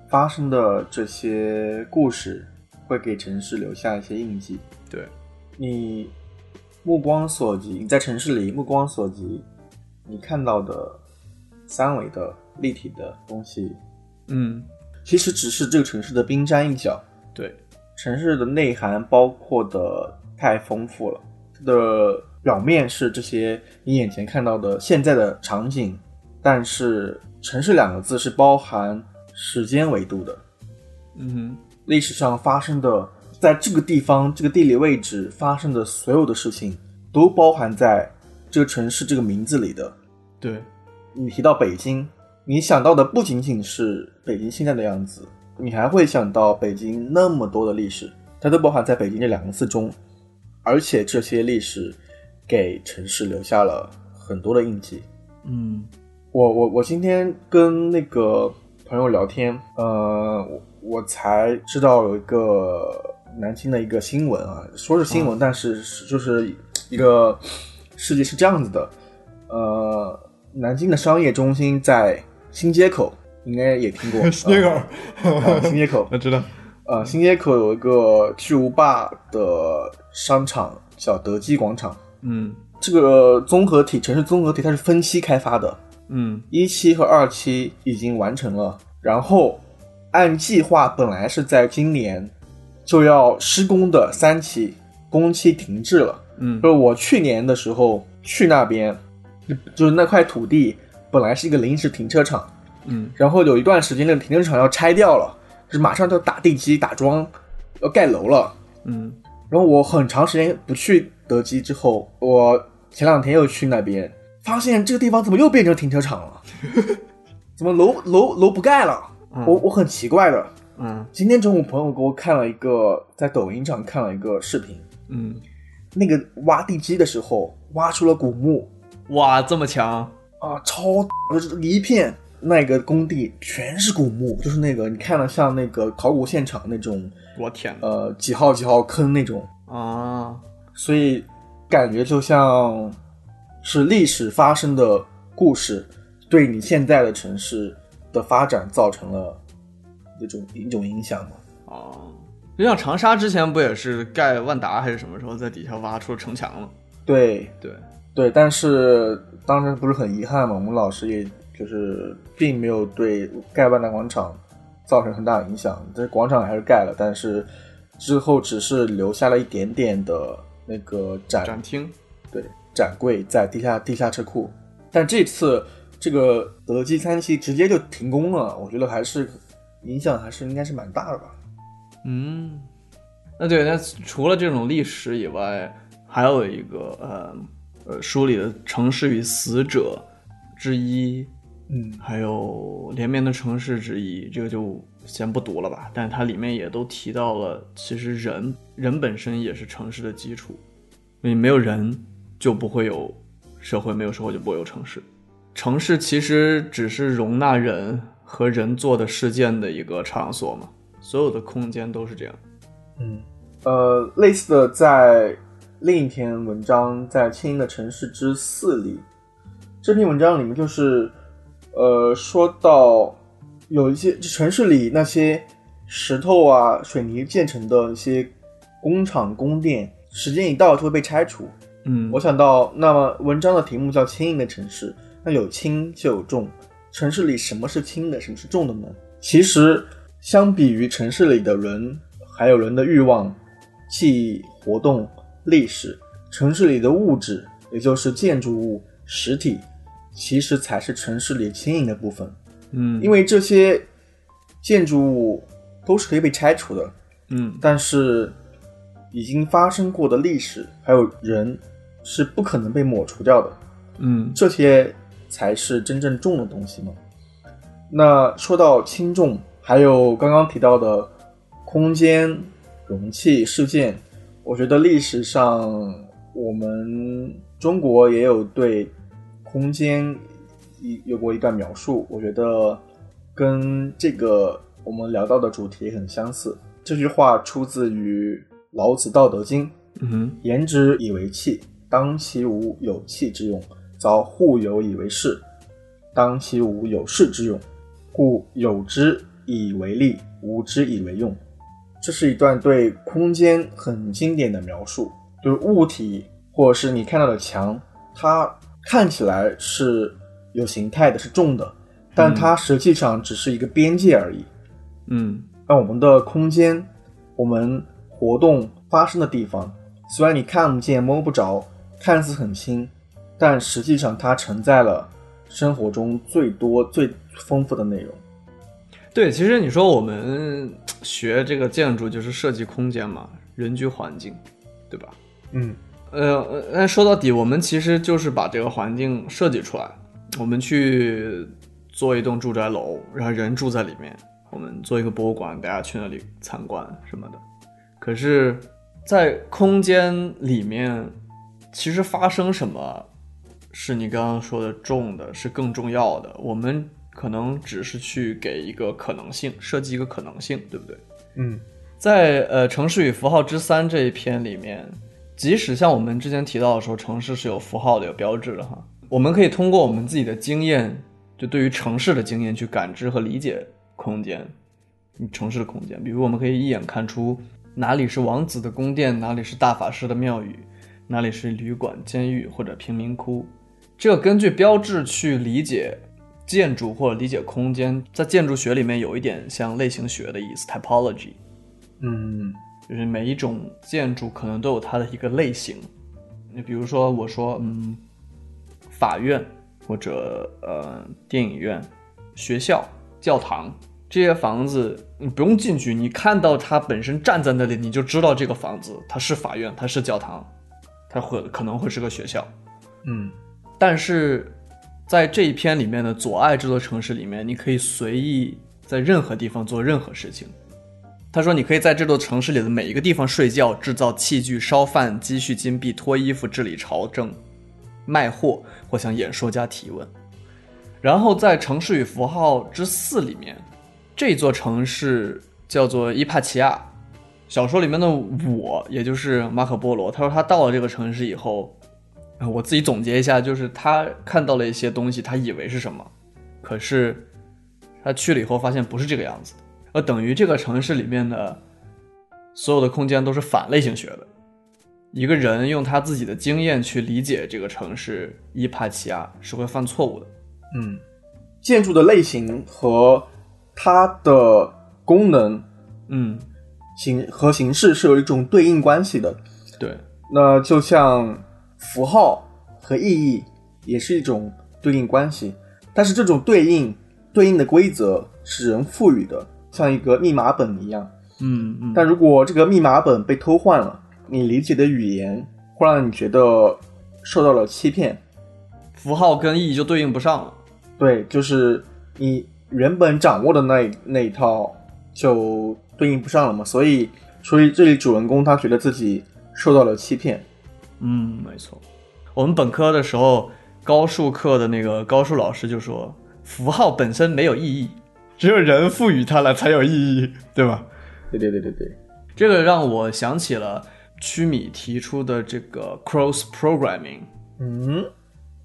发生的这些故事会给城市留下一些印记。
对，
你目光所及，你在城市里目光所及，你看到的三维的立体的东西，
嗯，
其实只是这个城市的冰山一角。
对，
城市的内涵包括的太丰富了，它的表面是这些你眼前看到的现在的场景，但是城市两个字是包含时间维度的，
嗯
历史上发生的，在这个地方这个地理位置发生的所有的事情，都包含在这个城市这个名字里的。
对，
你提到北京，你想到的不仅仅是北京现在的样子，你还会想到北京那么多的历史，它都包含在北京这两个字中，而且这些历史给城市留下了很多的印记。
嗯
我我我今天跟那个朋友聊天，呃，我我才知道有一个南京的一个新闻啊，说是新闻，但是是就是一个事迹是这样子的，呃，南京的商业中心在新街口，应该也听过。
新街口。
新街口，
我知道，
呃，新街口有一个巨无霸的商场叫德基广场，
嗯。
这个综合体城市综合体它是分期开发的，
嗯。
一期和二期已经完成了，然后按计划本来是在今年就要施工的三期工期停滞了。
嗯。
就是我去年的时候去那边，就就是那块土地本来是一个临时停车场，
嗯
然后有一段时间那个停车场要拆掉了，就是马上就打地基打桩，要盖楼了。
嗯
然后我很长时间不去德基之后，我前两天又去那边，发现这个地方怎么又变成停车场了？怎么楼楼楼不盖了？我我很奇怪的。
嗯
今天中午朋友给我看了一个，在抖音上看了一个视频，
嗯，
那个挖地基的时候挖出了古墓
哇，这么强，
啊，超大就是一片那个工地全是古墓，就是那个你看了像那个考古现场那种
我天！
呃几号几号坑那种，
啊，
所以感觉就像是历史发生的故事，对你现在的城市的发展造成了一种一种影响嘛。
哦，就像长沙之前不也是盖万达还是什么时候在底下挖出城墙了？
对
对，
对，但是当时不是很遗憾嘛，我们老师也就是并没有对盖万达广场造成很大影响，这广场还是盖了，但是之后只是留下了一点点的那个展
展厅，
对，展柜在地下地下车库，但这次这个德基三期直接就停工了，我觉得还是影响还是应该是蛮大的吧。
嗯，那对，那除了这种历史以外，还有一个呃呃书里的城市与死者之一，
嗯
还有连绵的城市之一，这个就先不读了吧。但它里面也都提到了，其实人人本身也是城市的基础，因为没有人就不会有社会，没有社会就不会有城市。城市其实只是容纳人和人做的事件的一个场所嘛，所有的空间都是这样。
嗯，呃，类似的在另一篇文章，在《轻盈的城市之四》里，这篇文章里面就是，呃，说到有一些城市里那些石头啊、水泥建成的一些工厂、宫殿，时间一到就会被拆除。
嗯
我想到，那么文章的题目叫“轻盈的城市”，那有轻就有重。城市里什么是轻的，什么是重的呢？其实，相比于城市里的人，还有人的欲望、记忆、活动、历史，城市里的物质，也就是建筑物、实体，其实才是城市里轻盈的部分。
嗯
因为这些建筑物都是可以被拆除的，
嗯
但是已经发生过的历史还有人是不可能被抹除掉的，
嗯
这些才是真正重的东西嘛。那说到轻重，还有刚刚提到的空间、容器、事件，我觉得历史上我们中国也有对空间一有过一段描述，我觉得跟这个我们聊到的主题很相似。这句话出自于老子《道德经》。
嗯哼
言之以为器，当其无有器之用；凿户有以为室，当其无有室之用。故有之以为利，无之以为用。这是一段对空间很经典的描述，就是物体或者是你看到的墙，它看起来是有形态的，是重的，但它实际上只是一个边界而已。
嗯
那我们的空间，我们活动发生的地方，虽然你看不见、摸不着，看似很轻，但实际上它承载了生活中最多、最丰富的内容。
对，其实你说我们学这个建筑就是设计空间嘛，人居环境，对吧？
嗯
呃，呃那说到底，我们其实就是把这个环境设计出来，我们去做一栋住宅楼，然后人住在里面，我们做一个博物馆，大家去那里参观什么的。可是，在空间里面，其实发生什么，是你刚刚说的重的，是更重要的。我们可能只是去给一个可能性，设计一个可能性，对不对？
嗯
在呃《城市与符号之三》这一篇里面，即使像我们之前提到的说，城市是有符号的、有标志的哈，我们可以通过我们自己的经验，就对于城市的经验去感知和理解空间，嗯城市的空间。比如，我们可以一眼看出哪里是王子的宫殿，哪里是大法师的庙宇，哪里是旅馆、监狱或者贫民窟。这个根据标志去理解建筑或者理解空间，在建筑学里面有一点像类型学的意思 （typology）。
嗯
就是每一种建筑可能都有它的一个类型。你比如说，我说，嗯，法院或者呃电影院、学校、教堂这些房子，你不用进去，你看到它本身站在那里，你就知道这个房子它是法院，它是教堂，它会可能会是个学校。
嗯
但是在这一篇里面的左爱这座城市里面，你可以随意在任何地方做任何事情。他说，你可以在这座城市里的每一个地方睡觉、制造器具、烧饭、积蓄金币、脱衣服、治理朝政、卖货或向演说家提问。然后在《城市与符号之四》里面，这座城市叫做伊帕奇亚。小说里面的我，也就是马可波罗，他说他到了这个城市以后，呃我自己总结一下，就是他看到了一些东西，他以为是什么，可是他去了以后发现不是这个样子的，而等于这个城市里面的所有的空间都是反类型学的。一个人用他自己的经验去理解这个城市伊帕奇亚是会犯错误的。
嗯，建筑的类型和它的功能
嗯，
形和形式是有一种对应关系的。
对，
那就像符号和意义也是一种对应关系，但是这种对应对应的规则是人赋予的，像一个密码本一样。
嗯嗯，
但如果这个密码本被偷换了，你理解的语言会让你觉得受到了欺骗。
符号跟意义就对应不上了。
对，就是你原本掌握的那一那一套就对应不上了嘛，所以所以这里主人公他觉得自己受到了欺骗。
嗯，没错。我们本科的时候，高数课的那个高数老师就说，符号本身没有意义，只有人赋予它了才有意义，对吧？
对对对对对，
这个让我想起了曲米提出的这个 cross programming
嗯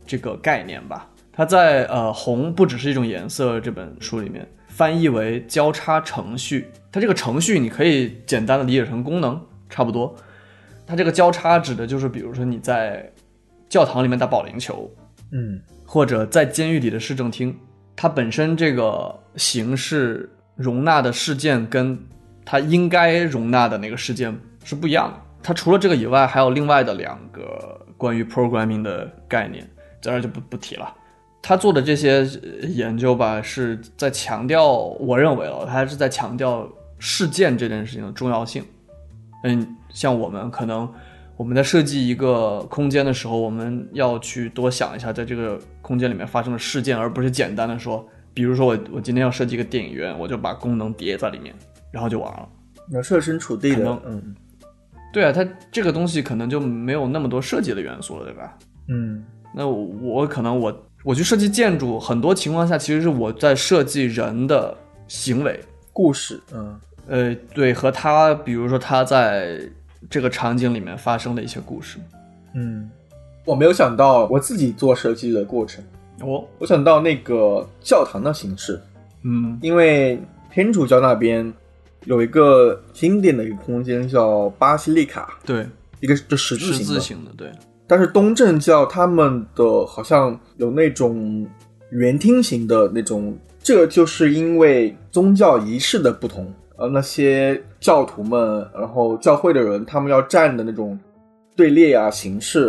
这个概念吧。它在呃“红不只是一种颜色”这本书里面翻译为交叉程序。它这个程序你可以简单的理解成功能，差不多。它这个交叉指的就是，比如说你在教堂里面打保龄球，
嗯
或者在监狱里的市政厅，它本身这个形式容纳的事件跟它应该容纳的那个事件是不一样的。它除了这个以外，还有另外的两个关于 programming 的概念，在这儿就不不提了。他做的这些呃研究吧，是在强调，我认为了，他还是在强调事件这件事情的重要性。嗯，像我们可能我们在设计一个空间的时候，我们要去多想一下，在这个空间里面发生的事件，而不是简单的说，比如说我我今天要设计一个电影院，我就把功能叠在里面，然后就完了。
你要设身处地的，嗯
对啊，它这个东西可能就没有那么多设计的元素了，对吧？
嗯
那我我可能我我去设计建筑，很多情况下其实是我在设计人的行为，
故事，嗯
呃，对，和他比如说他在这个场景里面发生的一些故事。
嗯，我没有想到我自己做设计的过程，
哦，
我想到那个教堂的形式，
嗯。
因为天主教那边有一个经典的一个空间叫巴西利卡，
对，
一个就十字形的，
字形的，对，
但是东正教他们的好像有那种圆厅型的那种，这就是因为宗教仪式的不同，呃，那些教徒们，然后教会的人，他们要站的那种队列啊形式，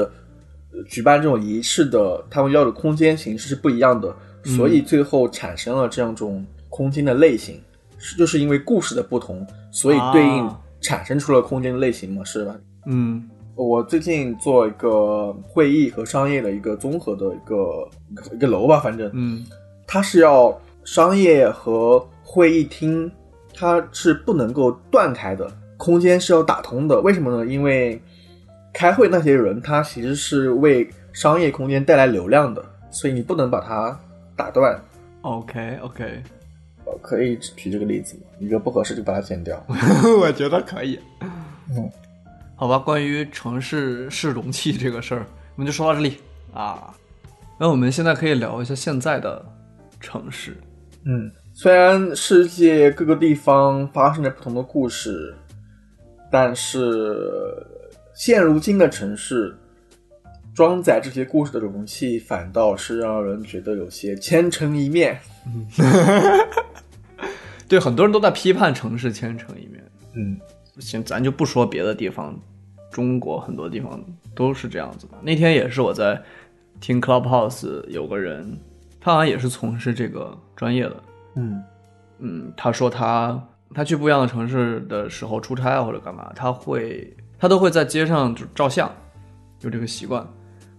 呃举办这种仪式的，他们要的空间形式是不一样的，所以最后产生了这样一种空间的类型，是就是因为故事的不同，所以对应
啊
产生出了空间的类型嘛，是吧？
嗯。
我最近做一个会议和商业的一个综合的一个一个一个楼吧，反正
嗯。
它是要商业和会议厅，它是不能够断开的，空间是要打通的。为什么呢？因为开会那些人，他其实是为商业空间带来流量的，所以你不能把它打断。
，OK OK，
我可以举这个例子吗？你觉得不合适就把它剪掉。
我觉得可以。
嗯，
好吧，关于城市市容器这个事儿，我们就说到这里啊。那我们现在可以聊一下现在的城市。
嗯，虽然世界各个地方发生着不同的故事，但是现如今的城市装载这些故事的容器，反倒是让人觉得有些千城一面。
对，很多人都在批判城市千城一面。
嗯
行，咱就不说别的地方，中国很多地方都是这样子的。那天也是我在听 Clubhouse，有个人，他好像也是从事这个专业的。
嗯
嗯，他说他他去不一样的城市的时候出差啊或者干嘛，他会他都会在街上就照相，有这个习惯。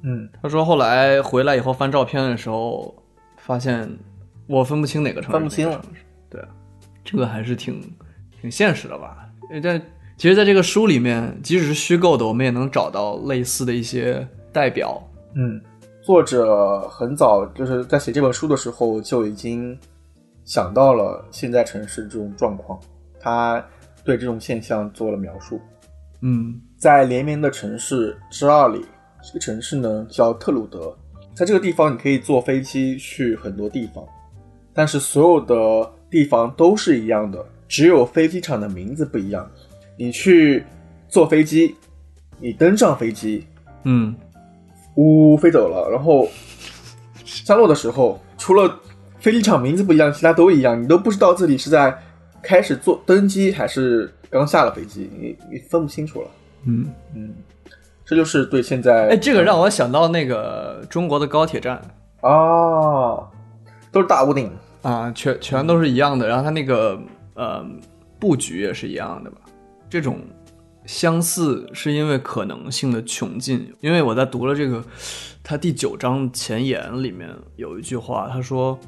嗯
他说后来回来以后翻照片的时候，发现我分不清哪个城市
分不清了。
对，这个还是挺挺现实的吧？呃但其实，在这个书里面，即使是虚构的，我们也能找到类似的一些代表。
嗯，作者很早就是在写这本书的时候就已经想到了现在城市这种状况，他对这种现象做了描述。
嗯
在连绵的城市之二里，这个城市呢叫特鲁德，在这个地方你可以坐飞机去很多地方，但是所有的地方都是一样的，只有飞机场的名字不一样。你去坐飞机，你登上飞机，
嗯
呜呜飞走了，然后降落的时候，除了飞机场名字不一样，其他都一样，你都不知道自己是在开始坐登机还是刚下了飞机，你你分不清楚了。
嗯，
嗯，这就是对现在
哎，这个让我想到那个中国的高铁站
啊，都是大屋顶，
啊，全全都是一样的，然后它那个呃布局也是一样的吧？这种相似是因为可能性的穷尽。因为我在读了这个，他第九章前言里面有一句话，他说：“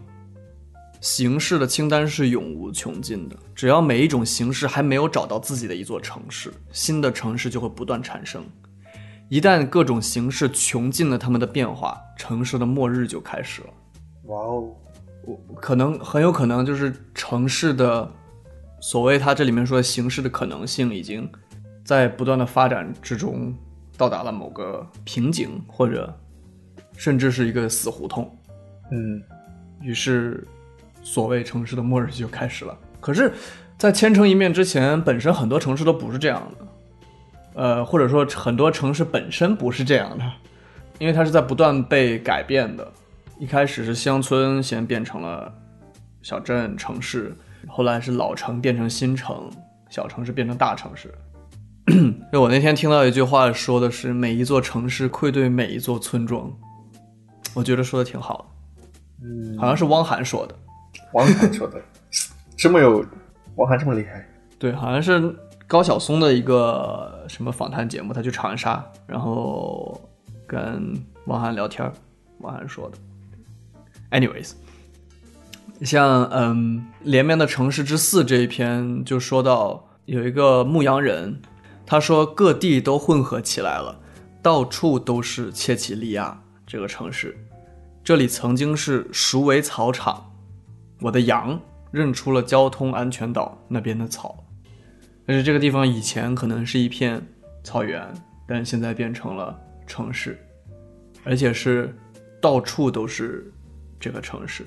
形式的清单是永无穷尽的，只要每一种形式还没有找到自己的一座城市，新的城市就会不断产生。一旦各种形式穷尽了它们的变化，城市的末日就开始了。”
哇哦，我
可能很有可能就是城市的所谓它这里面说的形式的可能性，已经在不断的发展之中到达了某个瓶颈，或者甚至是一个死胡同。
嗯，
于是，所谓城市的末日就开始了。可是，在千城一面之前，本身很多城市都不是这样的，呃，或者说很多城市本身不是这样的，因为它是在不断被改变的。一开始是乡村，先变成了小镇、城市，后来是老城变成新城，小城市变成大城市。就我那天听到一句话，说的是每一座城市愧对每一座村庄，我觉得说的挺好的。
嗯，
好像是汪涵说的，
王涵说的，这么有，王涵这么厉害，
对，好像是高晓松的一个什么访谈节目，他去长沙，然后跟汪涵聊天儿，汪涵说的。Anyways，像嗯《连绵的城市之四》这一篇就说到有一个牧羊人，他说各地都混合起来了，到处都是切奇利亚这个城市，这里曾经是熟为草场，我的羊认出了交通安全岛那边的草，但是这个地方以前可能是一片草原，但是现在变成了城市，而且是到处都是这个城市，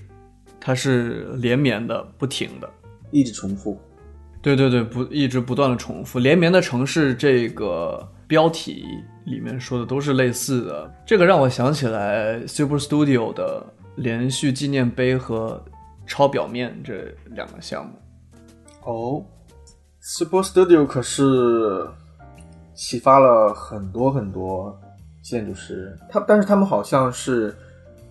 它是连绵的、不停的。
一直重复。
对对对，不一直不断的重复。连绵的城市这个标题里面说的都是类似的，这个让我想起来 Super Studio 的连续纪念碑和超表面这两个项目。
哦，Super Studio 可是启发了很多很多建筑师，他但是他们好像是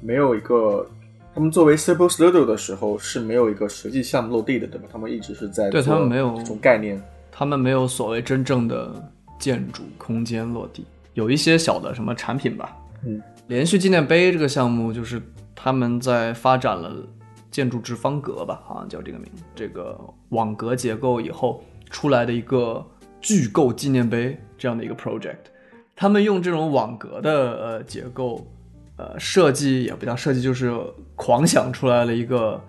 没有一个，他们作为 Super Studio 的时候是没有一个实际项目落地的，对吧？他们一直是在
对他们没有
这种概念，
他们没有所谓真正的建筑空间落地，有一些小的什么产品吧。
嗯，
连续纪念碑这个项目就是他们在发展了建筑之方格吧，好像叫这个名字，这个网格结构以后出来的一个巨构纪念碑这样的一个 project。他们用这种网格的呃结构，呃设计也不叫设计，就是狂想出来了一个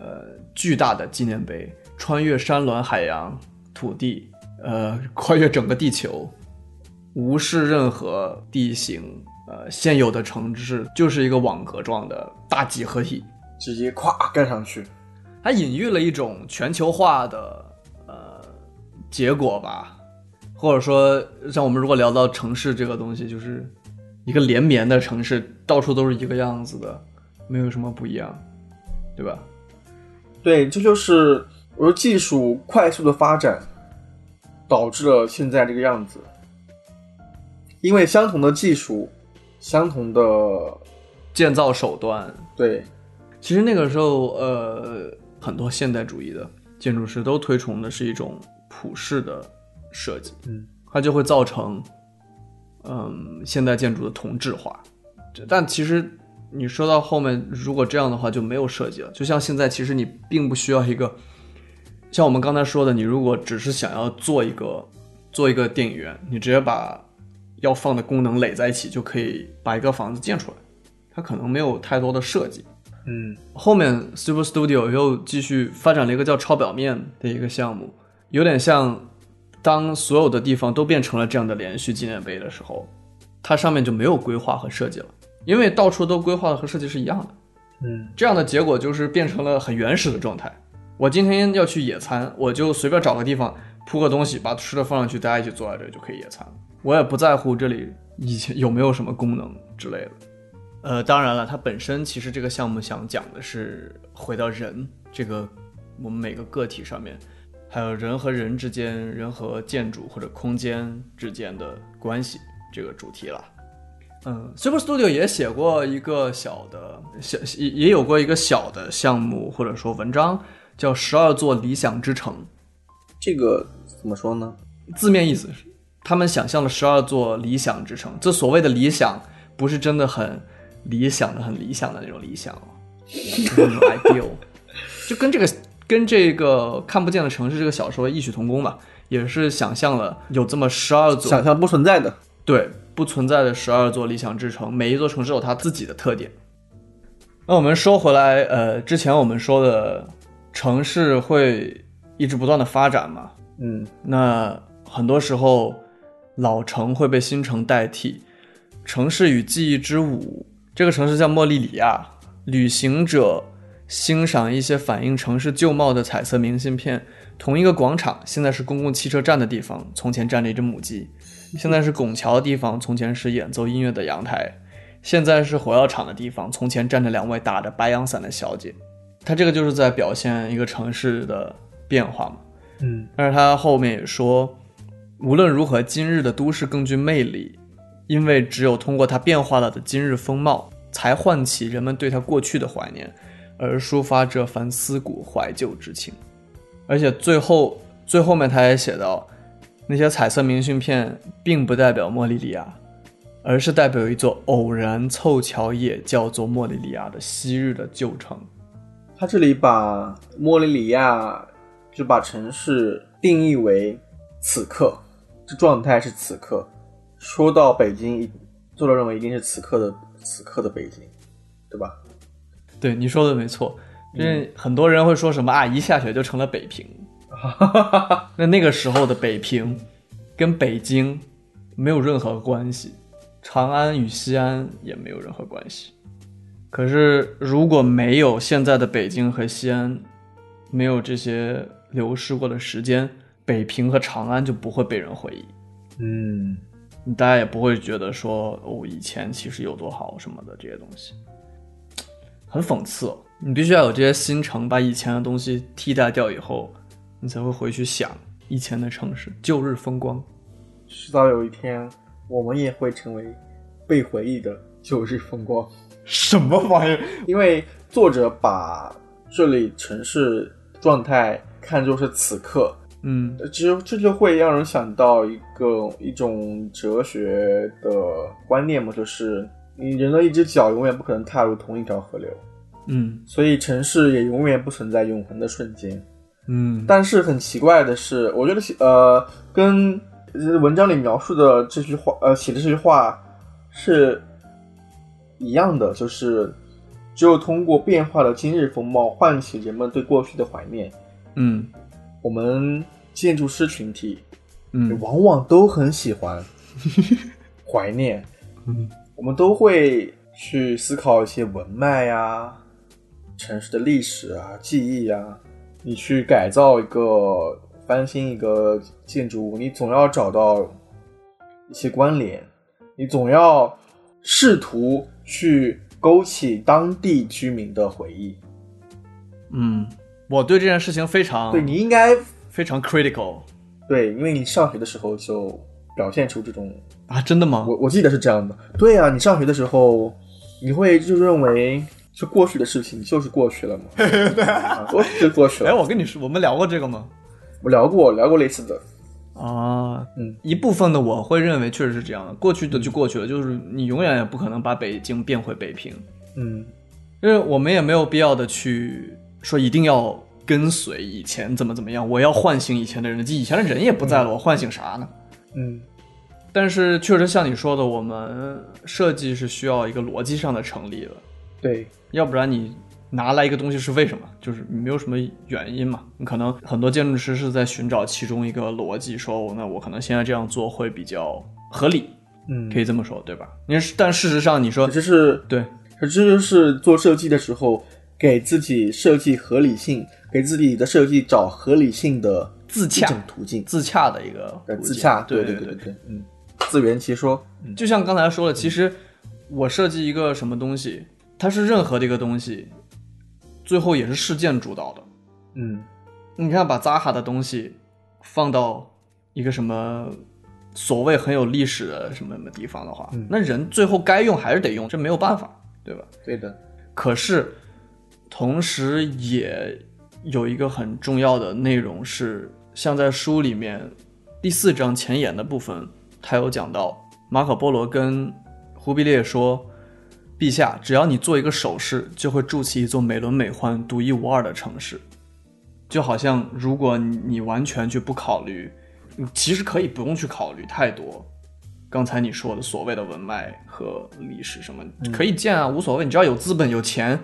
呃巨大的纪念碑，穿越山峦、海洋、土地，呃，跨越整个地球，无视任何地形，呃，现有的城市就是一个网格状的大几何体。
直接咵盖上去。
它隐喻了一种全球化的呃结果吧，或者说，像我们如果聊到城市这个东西，就是一个连绵的城市，到处都是一个样子的，没有什么不一样，对吧？
对，这就是我说技术快速的发展导致了现在这个样子。因为相同的技术，相同的
建造手段，
对
其实那个时候，呃，很多现代主义的建筑师都推崇的是一种普世的设计，
嗯，
它就会造成，嗯，现代建筑的同质化。但其实你说到后面，如果这样的话就没有设计了。就像现在，其实你并不需要一个，像我们刚才说的，你如果只是想要做一个做一个电影院，你直接把要放的功能垒在一起，就可以把一个房子建出来。它可能没有太多的设计。
嗯
后面 Super Studio 又继续发展了一个叫超表面的一个项目，有点像当所有的地方都变成了这样的连续纪念碑的时候，它上面就没有规划和设计了，因为到处都规划的和设计是一样的。
嗯
这样的结果就是变成了很原始的状态。我今天要去野餐，我就随便找个地方铺个东西，把吃的放上去，大家一起坐在这里就可以野餐了。我也不在乎这里以前有没有什么功能之类的。呃，当然了，它本身其实这个项目想讲的是回到人这个我们每个个体上面，还有人和人之间、人和建筑或者空间之间的关系这个主题了。嗯，Super Studio 也写过一个小的小也也有过一个小的项目或者说文章，叫《十二座理想之城》。
这个怎么说呢？
字面意思是，他们想象了十二座理想之城。这所谓的理想，不是真的很理想的、很理想的那种理想那种 ideal，就跟这个跟这个看不见的城市这个小说异曲同工吧，也是想象了有这么十二座
想象不存在的。
对不存在的十二座理想之城，每一座城市有它自己的特点。那我们说回来，呃，之前我们说的城市会一直不断的发展嘛，
嗯
那很多时候老城会被新城代替。城市与记忆之舞，这个城市叫莫利里亚。旅行者欣赏一些反映城市旧貌的彩色明信片。同一个广场，现在是公共汽车站的地方，从前站着一只母鸡；现在是拱桥的地方，从前是演奏音乐的阳台；现在是火药厂的地方，从前站着两位打着白阳伞的小姐。它这个就是在表现一个城市的变化嘛。
嗯
但是他后面也说，无论如何，今日的都市更具魅力，因为只有通过它变化了的今日风貌，才唤起人们对它过去的怀念，而抒发这番思古怀旧之情。而且最后最后面他也写到，那些彩色明信片并不代表莫利里亚，而是代表一座偶然凑巧也叫做莫利里亚的昔日的旧城。
他这里把莫里里亚就把城市定义为此刻，这状态是此刻。说到北京，作者认为一定是此刻的此刻的北京，对吧？
对你说的没错，因为很多人会说什么啊，一下雪就成了北平。那那个时候的北平，跟北京没有任何关系，长安与西安也没有任何关系。可是如果没有现在的北京和西安，没有这些流逝过的时间，北平和长安就不会被人回忆。
嗯，
大家也不会觉得说哦，以前其实有多好什么的这些东西，很讽刺哦。你必须要有这些新城，把以前的东西替代掉以后，你才会回去想以前的城市，旧日风光。
迟早有一天，我们也会成为被回忆的旧日风光。
什么玩意儿？
因为作者把这里城市状态看作是此刻，
嗯。
呃其实这就会让人想到一个一种哲学的观念嘛，就是你人的一只脚永远不可能踏入同一条河流，
嗯。
所以城市也永远不存在永恒的瞬间。
嗯，
但是很奇怪的是，我觉得呃，跟呃文章里描述的这句话，呃，写的这句话是一样的，就是只有通过变化的今日风貌，唤起人们对过去的怀念。
嗯
我们建筑师群体
嗯
往往都很喜欢 怀念，
嗯
我们都会去思考一些文脉呀、城市的历史啊、记忆啊。你去改造一个、翻新一个建筑物，你总要找到一些关联，你总要试图去勾起当地居民的回忆。
嗯，我对这件事情非常
对你应该
非常 critical
对，因为你上学的时候就表现出这种
啊，真的吗？
我我记得是这样的。对啊，你上学的时候，你会就认为是过去的事情就是过去了嘛，啊过去就过去
哎，
了。
我跟你说，我们聊过这个吗？
我聊过聊过类似的，
啊，
嗯，
一部分的我会认为确实是这样的，过去的就过去了，就是你永远也不可能把北京变回北平，
嗯
因为我们也没有必要的去说一定要跟随以前怎么怎么样，我要唤醒以前的人以前的人也不在了，我唤醒啥呢？
嗯
但是确实像你说的，我们设计是需要一个逻辑上的成立的，
对，
要不然你拿来一个东西是为什么？就是没有什么原因嘛。你可能很多建筑师是在寻找其中一个逻辑，说哦那我可能现在这样做会比较合理，
嗯，
可以这么说，对吧？你但事实上你说
这是
对，
这就是做设计的时候给自己设计合理性，给自己的设计找合理性的
自洽
途径。
自洽的一个
自洽，
对
对
对
对对，嗯，自圆其说，嗯。
就像刚才说的，其实我设计一个什么东西，它是任何的一个东西，最后也是事件主导的。
嗯。
你看，把扎哈的东西放到一个什么所谓很有历史的什么什么地方的话，
嗯。
那人最后该用还是得用，这没有办法，对吧？
对的，
可是，同时也有一个很重要的内容是，像在书里面第四章前言的部分，他有讲到马可波罗跟忽必烈说：“陛下，只要你做一个手势，就会筑起一座美轮美奂、独一无二的城市。”就好像如果你你完全去不考虑，你其实可以不用去考虑太多。刚才你说的所谓的文脉和历史什么，可以建啊，无所谓。你只要有资本、有钱，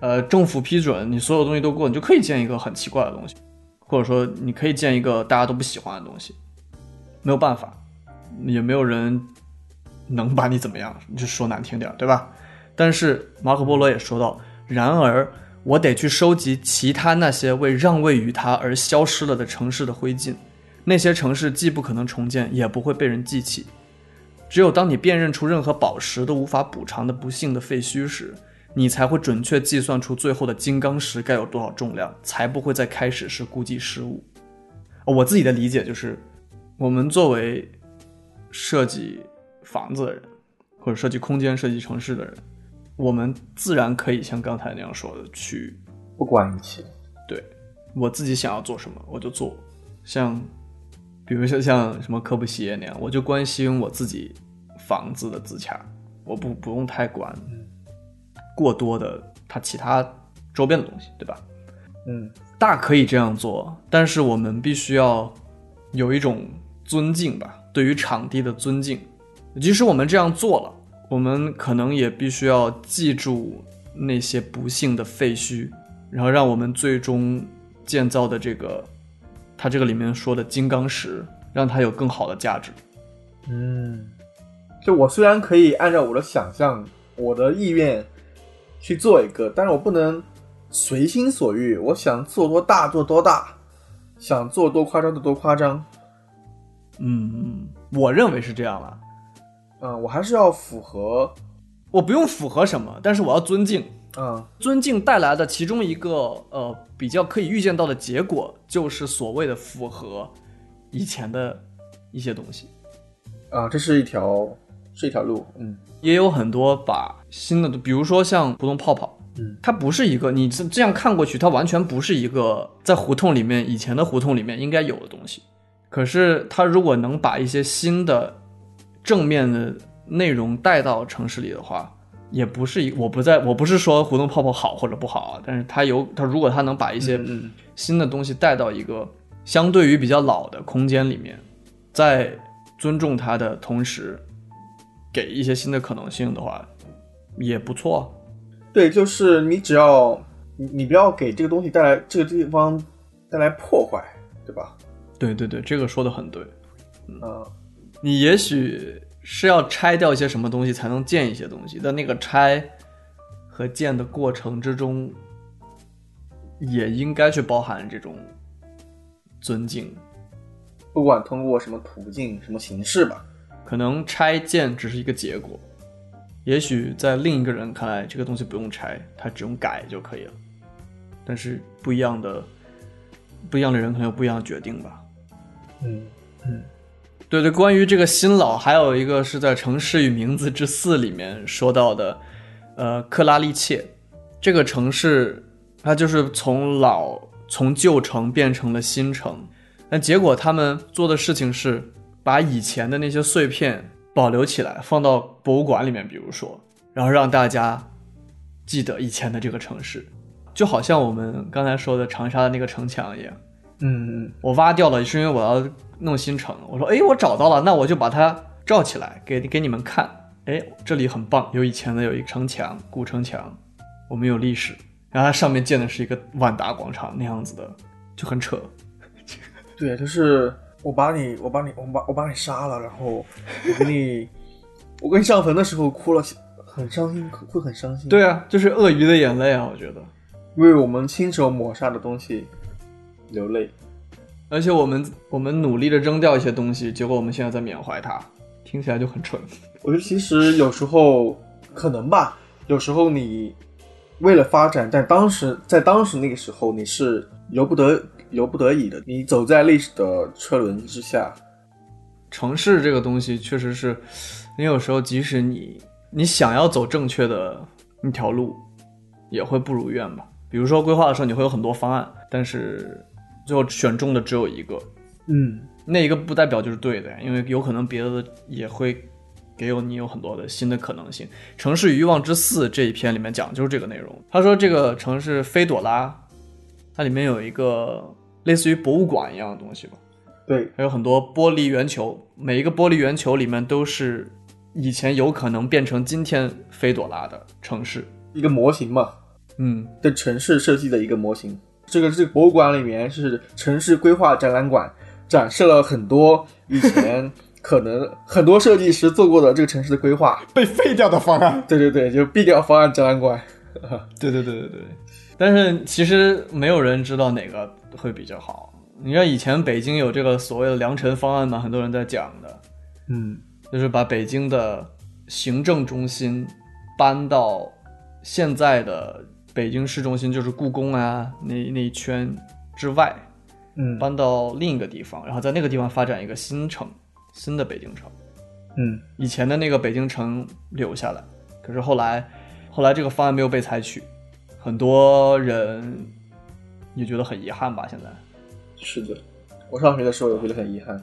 呃，政府批准，你所有东西都过，你就可以建一个很奇怪的东西。或者说你可以建一个大家都不喜欢的东西，没有办法，也没有人能把你怎么样，就说难听点，对吧？但是马可波罗也说到，然而我得去收集其他那些为让位于他而消失了的城市的灰烬，那些城市既不可能重建，也不会被人记起。只有当你辨认出任何宝石都无法补偿的不幸的废墟时，你才会准确计算出最后的金刚石该有多少重量，才不会在开始时估计失误。我自己的理解就是，我们作为设计房子的人，或者设计空间、设计城市的人，我们自然可以像刚才那样说的，去
不管一切。
对我自己想要做什么，我就做。像。比如说像什么科布西耶那样，我就关心我自己房子的自洽，我不不用太管过多的它其他周边的东西，对吧？
嗯，
大可以这样做，但是我们必须要有一种尊敬吧，对于场地的尊敬。即使我们这样做了，我们可能也必须要记住那些不幸的废墟，然后让我们最终建造的这个。它这个里面说的金刚石，让它有更好的价值。
嗯，就我虽然可以按照我的想象、我的意愿去做一个，但是我不能随心所欲，我想做多大做多大，想做多夸张的多夸张。
嗯，我认为是这样了。
嗯，我还是要符合，
我不用符合什么，但是我要尊敬。
嗯，
尊敬带来的其中一个呃比较可以预见到的结果，就是所谓的符合以前的一些东西。
啊，这是一条是一条路。嗯，
也有很多把新的，比如说像胡同泡泡，
嗯，
它不是一个你这这样看过去，它完全不是一个在胡同里面以前的胡同里面应该有的东西。可是它如果能把一些新的正面的内容带到城市里的话。也不是一，我不在，我不是说胡同泡泡好或者不好啊，但是它有，它如果它能把一些新的东西带到一个相对于比较老的空间里面，在尊重它的同时，给一些新的可能性的话，也不错。
对，就是你只要你你不要给这个东西带来这个地方带来破坏，对吧？
对对对，这个说的很对。
嗯，
你也许。是要拆掉一些什么东西才能建一些东西，但那个拆和建的过程之中，也应该去包含这种尊敬，
不管通过什么途径、什么形式吧。
可能拆建只是一个结果，也许在另一个人看来，这个东西不用拆，他只用改就可以了。但是不一样的，不一样的人可能有不一样的决定吧。
嗯嗯。
对对，关于这个新老，还有一个是在《城市与名字之四》里面说到的，呃，克拉利切这个城市，它就是从老从旧城变成了新城，但结果他们做的事情是把以前的那些碎片保留起来，放到博物馆里面，比如说，然后让大家记得以前的这个城市，就好像我们刚才说的长沙的那个城墙一样。
嗯嗯，
我挖掉了，是因为我要弄新城。我说，哎，我找到了，那我就把它罩起来，给给你们看。哎，这里很棒，有以前的有一个城墙，古城墙，我们有历史。然后它上面建的是一个万达广场那样子的，就很扯。
对，就是我把你，我把你，我把我把你杀了，然后我给你，我跟你上坟的时候哭了，很伤心，会很伤心。
对啊，就是鳄鱼的眼泪啊，我觉得，
为我们亲手抹杀的东西。流泪，
而且我们我们努力的扔掉一些东西，结果我们现在在缅怀它，听起来就很蠢。
我觉得其实有时候可能吧，有时候你为了发展，但当时在当时那个时候你是由不得由不得已的，你走在历史的车轮之下。
城市这个东西确实是，你有时候即使你你想要走正确的一条路，也会不如愿吧。比如说规划的时候，你会有很多方案，但是。最后选中的只有一个，
嗯，
那一个不代表就是对的，因为有可能别的也会给有你有很多的新的可能性。城市与欲望之四这一篇里面讲的就是这个内容。他说这个城市菲朵拉，它里面有一个类似于博物馆一样的东西吧？
对，
还有很多玻璃圆球，每一个玻璃圆球里面都是以前有可能变成今天菲朵拉的城市
一个模型嘛？
嗯，
的城市设计的一个模型。这个这个博物馆里面是城市规划展览馆，展示了很多以前可能很多设计师做过的这个城市的规划。
被废掉的方案。
对对对，就毙掉方案展览馆。
对对对对对，但是其实没有人知道哪个会比较好。你看以前北京有这个所谓的良辰方案嘛，很多人在讲的，
嗯。
就是把北京的行政中心搬到现在的北京市中心，就是故宫啊那那一圈之外，
嗯。
搬到另一个地方，然后在那个地方发展一个新城，新的北京城。
嗯。
以前的那个北京城留下来，可是后来，后来这个方案没有被采取，很多人也觉得很遗憾吧。现在
是的，我上学的时候也觉得很遗憾。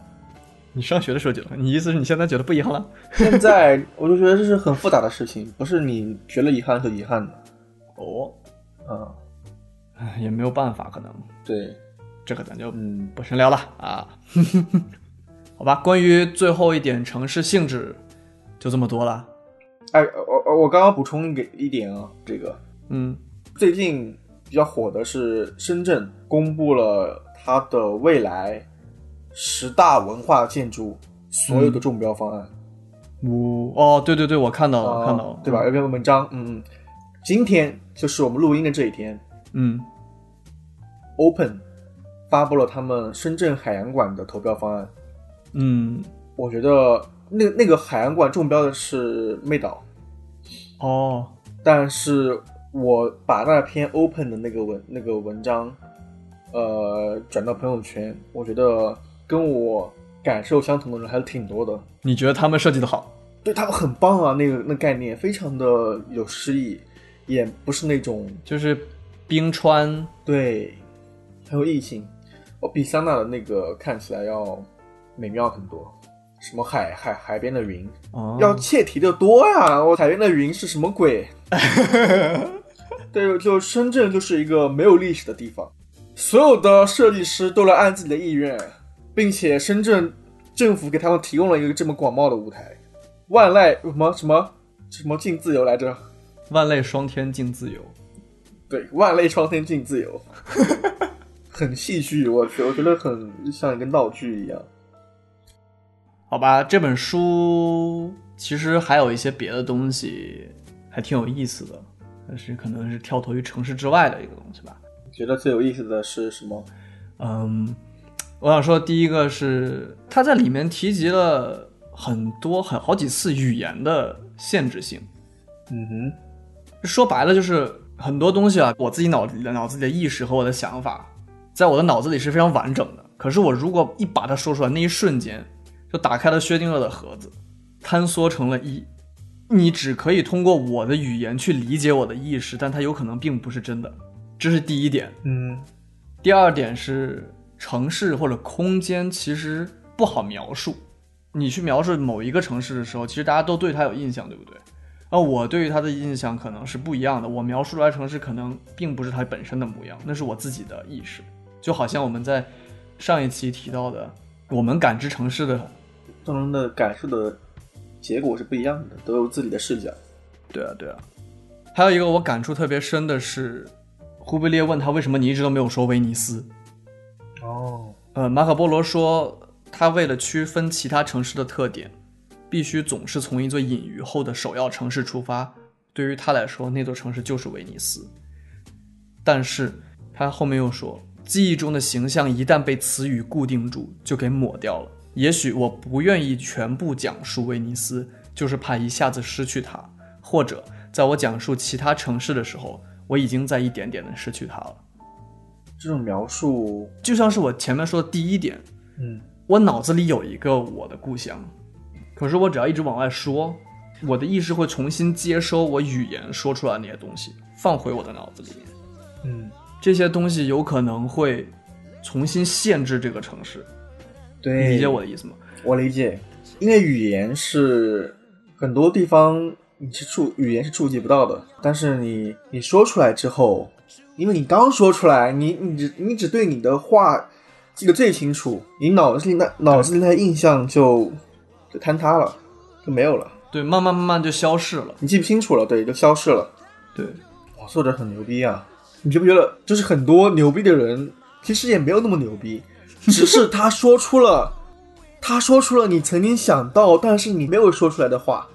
你上学的时候觉得，你意思是你现在觉得不遗憾了？
现在我就觉得这是很复杂的事情，不是你觉得遗憾就遗憾的。
哦，
嗯，
唉也没有办法，可能
对，
这个咱就
嗯
不深聊了啊。好吧，关于最后一点城市性质，就这么多了。
哎，我我我刚刚补充一个一点啊，这个
嗯，
最近比较火的是深圳公布了它的未来十大文化建筑所有的中标方案，
五哦，对对对，我看到了，
啊
看到了，
对吧？有篇文章，嗯，嗯，今天就是我们录音的这一天
嗯
，，Open 发布了他们深圳海洋馆的投标方案。
嗯，
我觉得那那个海洋馆中标的是妹岛，
哦，
但是我把那篇 Open 的那个文那个文章，呃，转到朋友圈，我觉得跟我感受相同的人还是挺多的。
你觉得他们设计的好？
对他们很棒啊，那个那概念非常的有诗意，也不是那种
就是冰川，
对很有意境。我比香娜的那个看起来要美妙很多。什么海海海边的云，
哦，
要切题的多呀！我海边的云是什么鬼？对，就深圳就是一个没有历史的地方，所有的设计师都来按自己的意愿，并且深圳政府给他们提供了一个这么广袤的舞台，万籁什么什么什么尽自由来着？
万籁霜天竞自由。
对，万类霜天尽自由，很戏剧，我去，我觉得很像一个闹剧一样。
好吧，这本书其实还有一些别的东西，还挺有意思的，但是可能是跳脱于城市之外的一个东西吧。
觉得最有意思的是什么？
嗯，我想说，第一个是他在里面提及了很多很好几次语言的限制性。
嗯哼，
说白了就是很多东西啊，我自己脑脑子里的意识和我的想法，在我的脑子里是非常完整的。可是我如果一把它说出来，那一瞬间就打开了薛定谔的盒子，坍缩成了一。你只可以通过我的语言去理解我的意识，但它有可能并不是真的。这是第一点。
嗯
第二点是城市或者空间其实不好描述。你去描述某一个城市的时候，其实大家都对它有印象，对不对？那我对于它的印象可能是不一样的。我描述出来城市可能并不是它本身的模样，那是我自己的意识。就好像我们在上一期提到的，我们感知城市的，
当中的感受的结果是不一样的，都有自己的视角。
对啊，对啊。还有一个我感触特别深的是，忽必烈问他为什么你一直都没有说威尼斯。
哦，
呃，马可波罗说，他为了区分其他城市的特点，必须总是从一座隐于后的首要城市出发。对于他来说，那座城市就是威尼斯。但是他后面又说，记忆中的形象一旦被词语固定住，就给抹掉了。也许我不愿意全部讲述威尼斯，就是怕一下子失去它，或者在我讲述其他城市的时候，我已经在一点点的失去它了。
这种描述，
就像是我前面说的第一点，
嗯，
我脑子里有一个我的故乡，可是我只要一直往外说，我的意识会重新接收我语言说出来的那些东西，放回我的脑子里面。
嗯，
这些东西有可能会重新限制这个城市，
对，
你理解我的意思吗？
我理解，因为语言是很多地方你是触语言是触及不到的，但是你你说出来之后，因为你刚说出来，你你只你只对你的话记得最清楚，你脑子里那脑子里那印象就就坍塌了，就没有了，
对，慢慢慢慢就消逝了。
你记不清楚了，对，就消失了。
对，
哇，作者很牛逼啊！你觉不觉得，就是很多牛逼的人，其实也没有那么牛逼，只是他说出了，他说出了你曾经想到但是你没有说出来的话，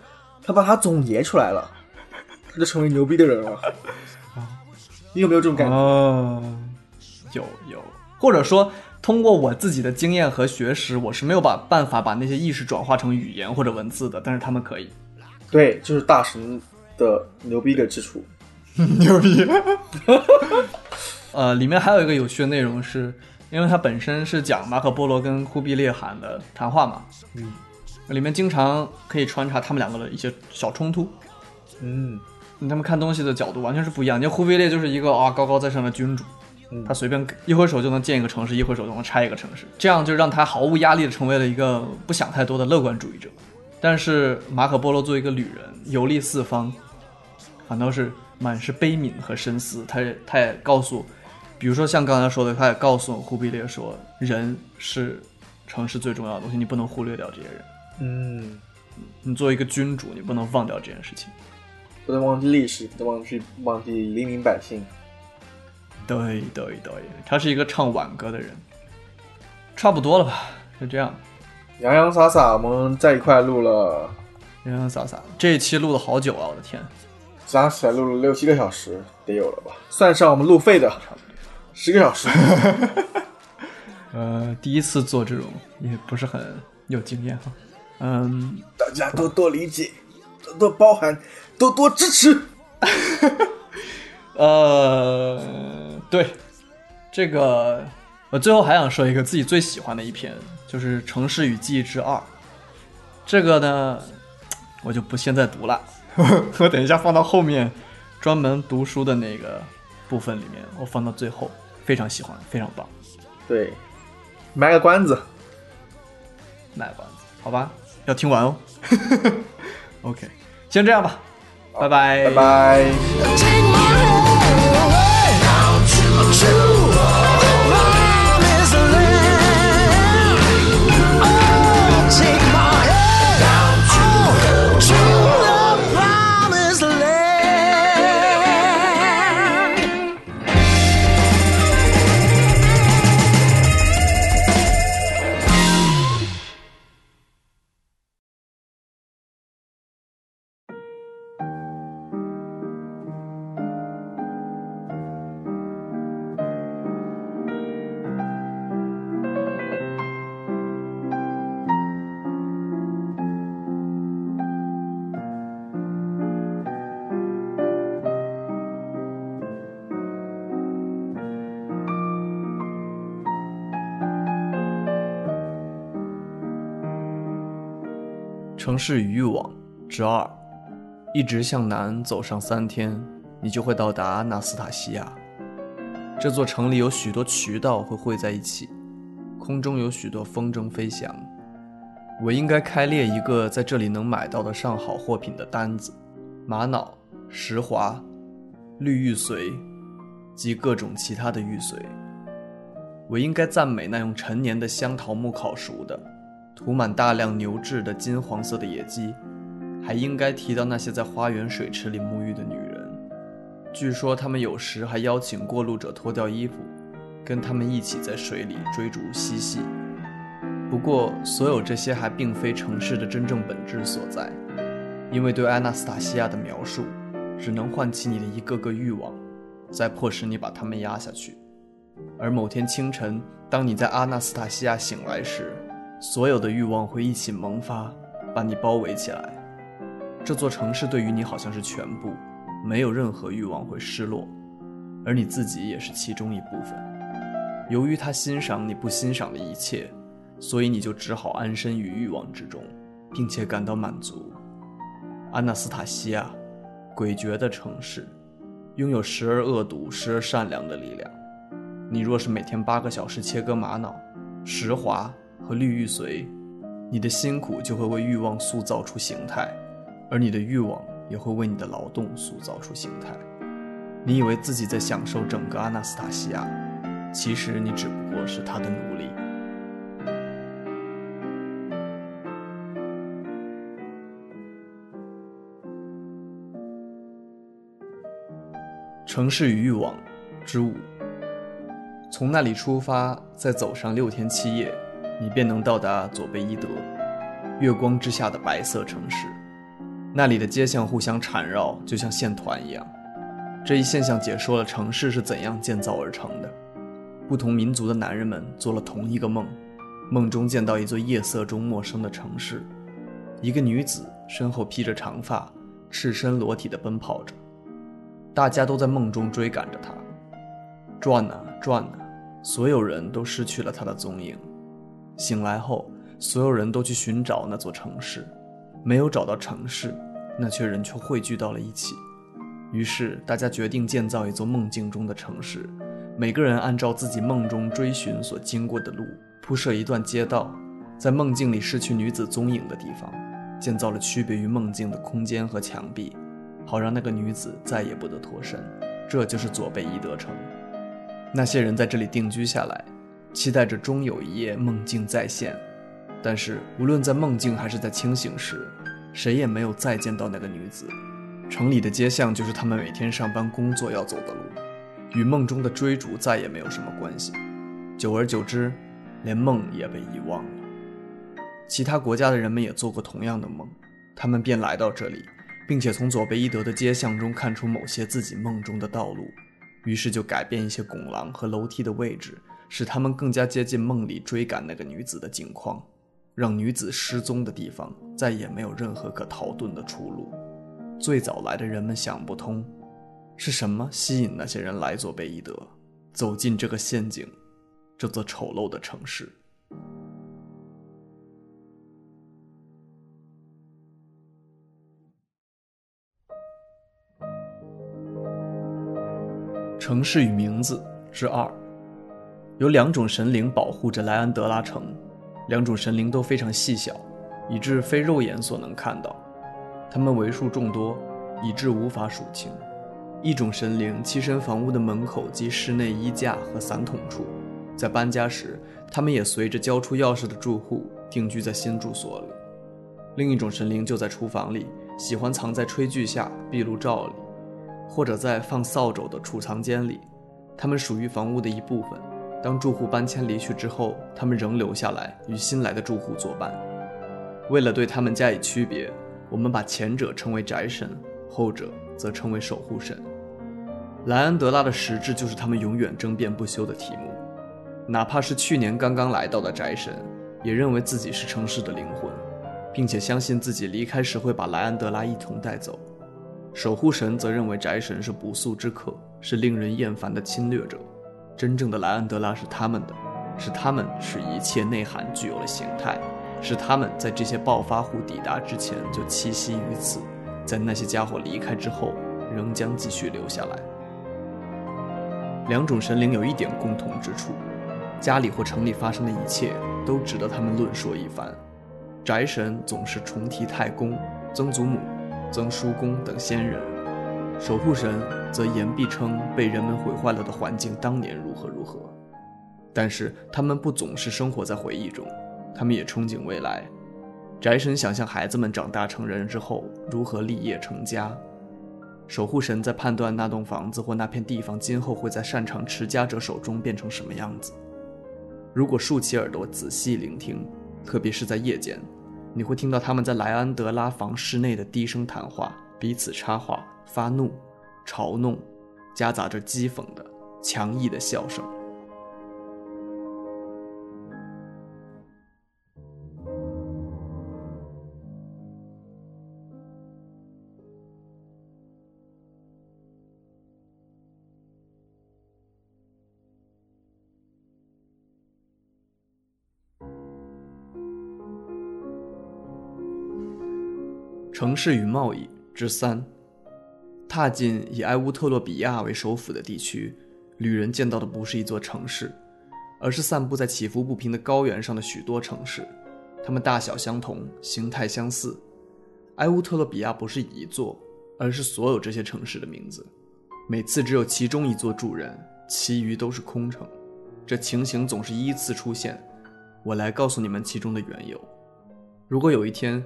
他把它总结出来了，他就成为牛逼的人了。你有没有这种感觉？
哦，有有，或者说通过我自己的经验和学识，我是没有把办法把那些意识转化成语言或者文字的，但是他们可以。
对，就是大神的牛逼的之处。
牛逼！呃，里面还有一个有趣的内容是，因为它本身是讲马可波罗跟忽必烈汗的谈话嘛，
嗯
里面经常可以穿插他们两个的一些小冲突。
嗯
他们看东西的角度完全是不一样。你忽必烈就是一个啊高高在上的君主，
嗯
他随便一挥手就能建一个城市，一挥手就能拆一个城市，这样就让他毫无压力的成为了一个不想太多的乐观主义者。但是马可波罗作为一个旅人，游历四方，反倒是满是悲悯和深思。他也他也告诉，比如说像刚才说的，他也告诉忽必烈说，人是城市最重要的东西，你不能忽略掉这些人。
嗯，
你作为一个君主，你不能忘掉这件事情。
不能忘记历史，不能忘记忘记黎民百姓。
对对对，他是一个唱挽歌的人，差不多了吧？就这样，
洋洋洒洒，我们在一块录了，
洋洋洒洒，这一期录了好久啊！我的天，
加起来录了六七个小时，得有了吧？算上我们路费的，
差不多。
十个小时。
呃，第一次做这种也不是很有经验哈。嗯，
大家多多理解，多多包涵，多多支持。
呃，对，这个我最后还想说一个自己最喜欢的一篇，就是《城市与记忆之二》。这个呢，我就不现在读了，我等一下放到后面专门读书的那个部分里面，我放到最后。非常喜欢，非常棒，
对，卖个关子。
卖关子，好吧，要听完哦。OK，先这样吧，拜拜，
拜拜。
之二，一直向南走上三天，你就会到达纳斯塔西亚。这座城里有许多渠道会汇在一起，空中有许多风筝飞翔。我应该开列一个在这里能买到的上好货品的单子：玛瑙、石华、绿玉髓及各种其他的玉髓。我应该赞美那用陈年的香桃木烤熟的。涂满大量牛脂的金黄色的野鸡，还应该提到那些在花园水池里沐浴的女人。据说他们有时还邀请过路者脱掉衣服，跟他们一起在水里追逐嬉戏。不过，所有这些还并非城市的真正本质所在，因为对阿纳斯塔西亚的描述，只能唤起你的一个个欲望，再迫使你把它们压下去。而某天清晨，当你在阿纳斯塔西亚醒来时，所有的欲望会一起萌发，把你包围起来。这座城市对于你好像是全部，没有任何欲望会失落，而你自己也是其中一部分。由于他欣赏你不欣赏的一切，所以你就只好安身于欲望之中，并且感到满足。安纳斯塔西亚，诡谲的城市，拥有时而恶毒、时而善良的力量。你若是每天八个小时切割玛瑙、石华，和绿玉髓，你的辛苦就会为欲望塑造出形态，而你的欲望也会为你的劳动塑造出形态。你以为自己在享受整个阿纳斯塔西亚，其实你只不过是他的奴隶。城市与欲望之五。从那里出发，再走上六天七夜，你便能到达佐贝伊德，月光之下的白色城市。那里的街巷互相缠绕，就像线团一样。这一现象解说了城市是怎样建造而成的。不同民族的男人们做了同一个梦，梦中见到一座夜色中陌生的城市，一个女子身后披着长发，赤身裸体地奔跑着。大家都在梦中追赶着她，转啊转啊，所有人都失去了她的踪影。醒来后，所有人都去寻找那座城市，没有找到城市，那群人却汇聚到了一起。于是，大家决定建造一座梦境中的城市。每个人按照自己梦中追寻所经过的路，铺设一段街道，在梦境里失去女子踪影的地方，建造了区别于梦境的空间和墙壁，好让那个女子再也不得脱身。这就是佐贝伊德城。那些人在这里定居下来，期待着终有一夜梦境再现。但是，无论在梦境还是在清醒时，谁也没有再见到那个女子。城里的街巷就是他们每天上班工作要走的路。与梦中的追逐再也没有什么关系，久而久之，连梦也被遗忘了。其他国家的人们也做过同样的梦，他们便来到这里，并且从佐贝伊德的街巷中看出某些自己梦中的道路，于是就改变一些拱廊和楼梯的位置，使他们更加接近梦里追赶那个女子的景况，让女子失踪的地方再也没有任何可逃遁的出路。最早来的人们想不通。是什么吸引那些人来佐贝伊德，走进这个陷阱，这座丑陋的城市？城市与名字之二，有两种神灵保护着莱安德拉城，两种神灵都非常细小，以致非肉眼所能看到，它们为数众多，以致无法数清。一种神灵栖身房屋的门口及室内衣架和伞桶处，在搬家时，他们也随着交出钥匙的住户定居在新住所里。另一种神灵就在厨房里，喜欢藏在炊具下、壁炉罩里，或者在放扫帚的储藏间里。他们属于房屋的一部分。当住户搬迁离去之后，他们仍留下来与新来的住户作伴。为了对他们加以区别，我们把前者称为宅神，后者则称为守护神。莱安德拉的实质就是他们永远争辩不休的题目，哪怕是去年刚刚来到的宅神，也认为自己是城市的灵魂，并且相信自己离开时会把莱安德拉一同带走。守护神则认为宅神是不速之客，是令人厌烦的侵略者。真正的莱安德拉是他们的，是他们使一切内涵具有了形态，是他们在这些暴发户抵达之前就栖息于此，在那些家伙离开之后，仍将继续留下来。两种神灵有一点共同之处：家里或城里发生的一切都值得他们论说一番。宅神总是重提太公、曾祖母、曾叔公等先人，守护神则言必称被人们毁坏了的环境当年如何如何。但是他们不总是生活在回忆中，他们也憧憬未来。宅神想象孩子们长大成人之后如何立业成家。守护神在判断那栋房子或那片地方今后会在擅长持家者手中变成什么样子。如果竖起耳朵仔细聆听，特别是在夜间，你会听到他们在莱安德拉房室内的低声谈话，彼此插话、发怒、嘲弄，夹杂着讥讽的强毅的笑声。城市与贸易之三，踏进以埃乌特洛比亚为首府的地区，旅人见到的不是一座城市，而是散布在起伏不平的高原上的许多城市，它们大小相同，形态相似。埃乌特洛比亚不是一座，而是所有这些城市的名字。每次只有其中一座住人，其余都是空城。这情形总是依次出现。我来告诉你们其中的缘由。如果有一天，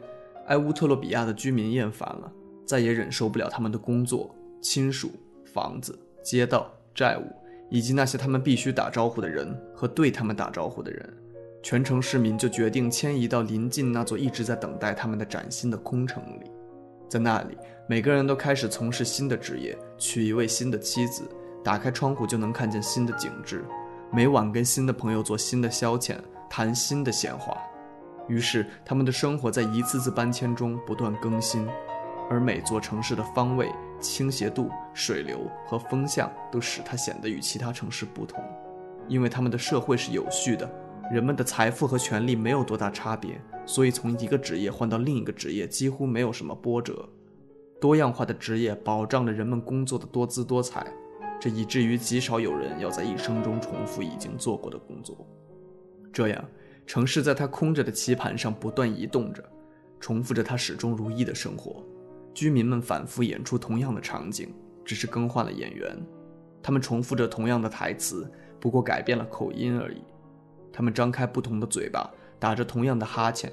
埃乌特洛比亚的居民厌烦了，再也忍受不了他们的工作、亲属、房子、街道、债务以及那些他们必须打招呼的人和对他们打招呼的人，全城市民就决定迁移到临近那座一直在等待他们的崭新的空城里。在那里，每个人都开始从事新的职业，娶一位新的妻子，打开窗户就能看见新的景致，每晚跟新的朋友做新的消遣，谈新的闲话。于是，他们的生活在一次次搬迁中不断更新，而每座城市的方位、倾斜度、水流和风向都使它显得与其他城市不同，因为他们的社会是有序的，人们的财富和权利没有多大差别，所以从一个职业换到另一个职业几乎没有什么波折。多样化的职业保障了人们工作的多姿多彩，这以至于极少有人要在一生中重复已经做过的工作。这样，城市在它空着的棋盘上不断移动着，重复着它始终如一的生活。居民们反复演出同样的场景，只是更换了演员。他们重复着同样的台词，不过改变了口音而已。他们张开不同的嘴巴，打着同样的哈欠。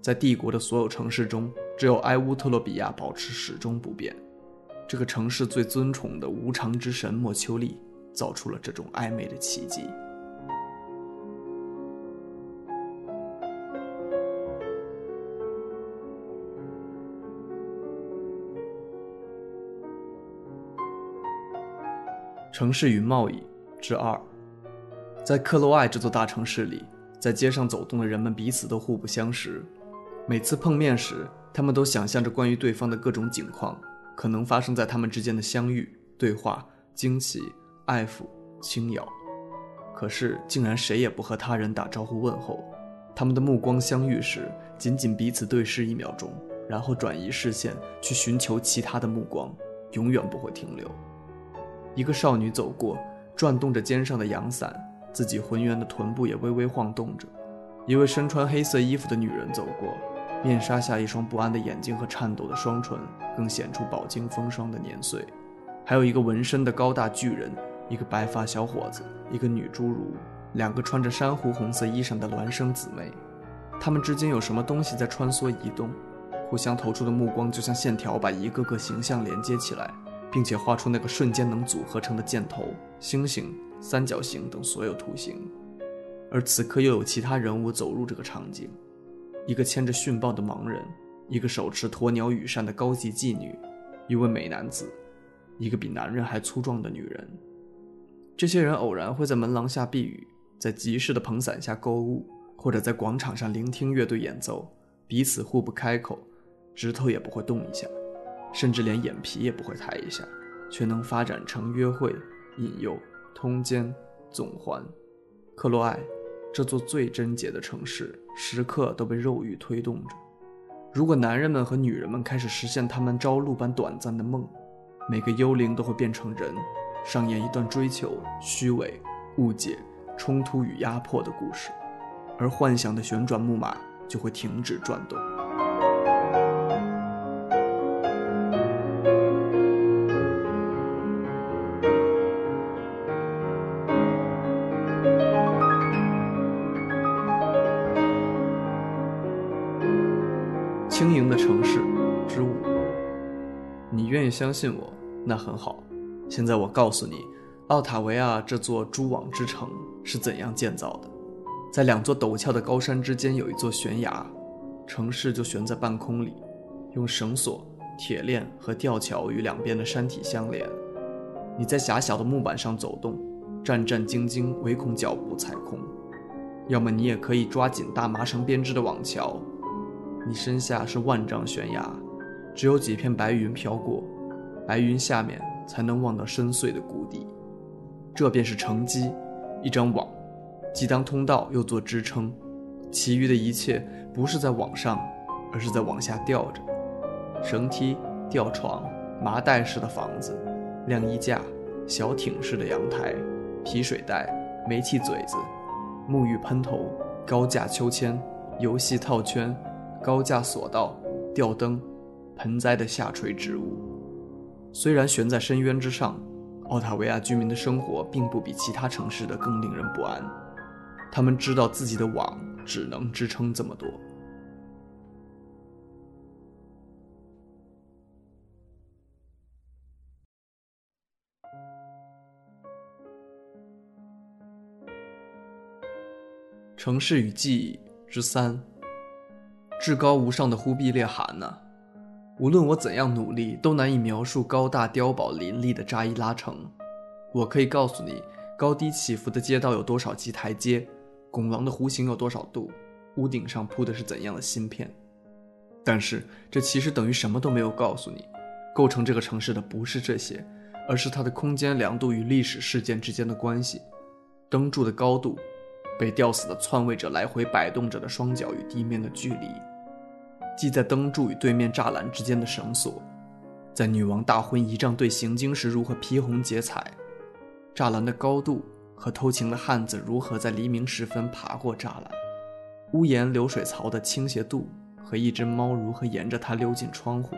在帝国的所有城市中，只有埃乌特洛比亚保持始终不变。这个城市最尊崇的无常之神莫丘利造出了这种暧昧的奇迹。城市与贸易之二，在克洛艾这座大城市里，在街上走动的人们彼此都互不相识。每次碰面时，他们都想象着关于对方的各种景况，可能发生在他们之间的相遇、对话、惊奇、爱抚、轻咬。可是，竟然谁也不和他人打招呼问候。他们的目光相遇时，仅仅彼此对视一秒钟，然后转移视线去寻求其他的目光，永远不会停留。一个少女走过，转动着肩上的阳伞，自己浑圆的臀部也微微晃动着。一位身穿黑色衣服的女人走过，面纱下一双不安的眼睛和颤抖的双唇，更显出饱经风霜的年岁。还有一个纹身的高大巨人，一个白发小伙子，一个女侏儒，两个穿着珊瑚红色衣裳的孪生姊妹。他们之间有什么东西在穿梭移动，互相投出的目光就像线条，把一个个形象连接起来。并且画出那个瞬间能组合成的箭头、星星、三角形等所有图形。而此刻又有其他人物走入这个场景：一个牵着训豹的盲人，一个手持鸵鸟羽扇的高级妓女，一位美男子，一个比男人还粗壮的女人。这些人偶然会在门廊下避雨，在集市的棚伞下购物，或者在广场上聆听乐队演奏，彼此互不开口，指头也不会动一下。甚至连眼皮也不会抬一下，却能发展成约会、引诱、通奸、纵环。克洛埃，这座最贞洁的城市，时刻都被肉欲推动着。如果男人们和女人们开始实现他们朝露般短暂的梦，每个幽灵都会变成人，上演一段追求、虚伪、误解、冲突与压迫的故事，而幻想的旋转木马就会停止转动。相信我，那很好。现在我告诉你，奥塔维亚这座蛛网之城是怎样建造的。在两座陡峭的高山之间有一座悬崖，城市就悬在半空里，用绳索、铁链和吊桥与两边的山体相连。你在狭小的木板上走动，战战兢兢，唯恐脚步踩空。要么你也可以抓紧大麻绳编织的网桥。你身下是万丈悬崖，只有几片白云飘过，白云下面才能望到深邃的谷底。这便是城基，一张网，既当通道又做支撑。其余的一切不是在网上，而是在往下吊着。绳梯、吊床、麻袋式的房子、晾衣架、小艇式的阳台、皮水袋、煤气嘴子、沐浴喷头、高架秋千、游戏套圈。高架索道、吊灯、盆栽的下垂植物，虽然悬在深渊之上，奥塔维亚居民的生活并不比其他城市的更令人不安。他们知道自己的网只能支撑这么多。城市与记忆之三，至高无上的忽必烈汗呢？无论我怎样努力，都难以描述高大碉堡林立的扎伊拉城。我可以告诉你，高低起伏的街道有多少级台阶，拱廊的弧形有多少度，屋顶上铺的是怎样的芯片。但是，这其实等于什么都没有告诉你。构成这个城市的不是这些，而是它的空间量度与历史事件之间的关系，灯柱的高度，被吊死的篡位者来回摆动着的双脚与地面的距离，系在灯柱与对面栅栏之间的绳索，在女王大婚仪仗队行经时如何披红结彩，栅栏的高度和偷情的汉子如何在黎明时分爬过栅栏，屋檐流水槽的倾斜度和一只猫如何沿着它溜进窗户。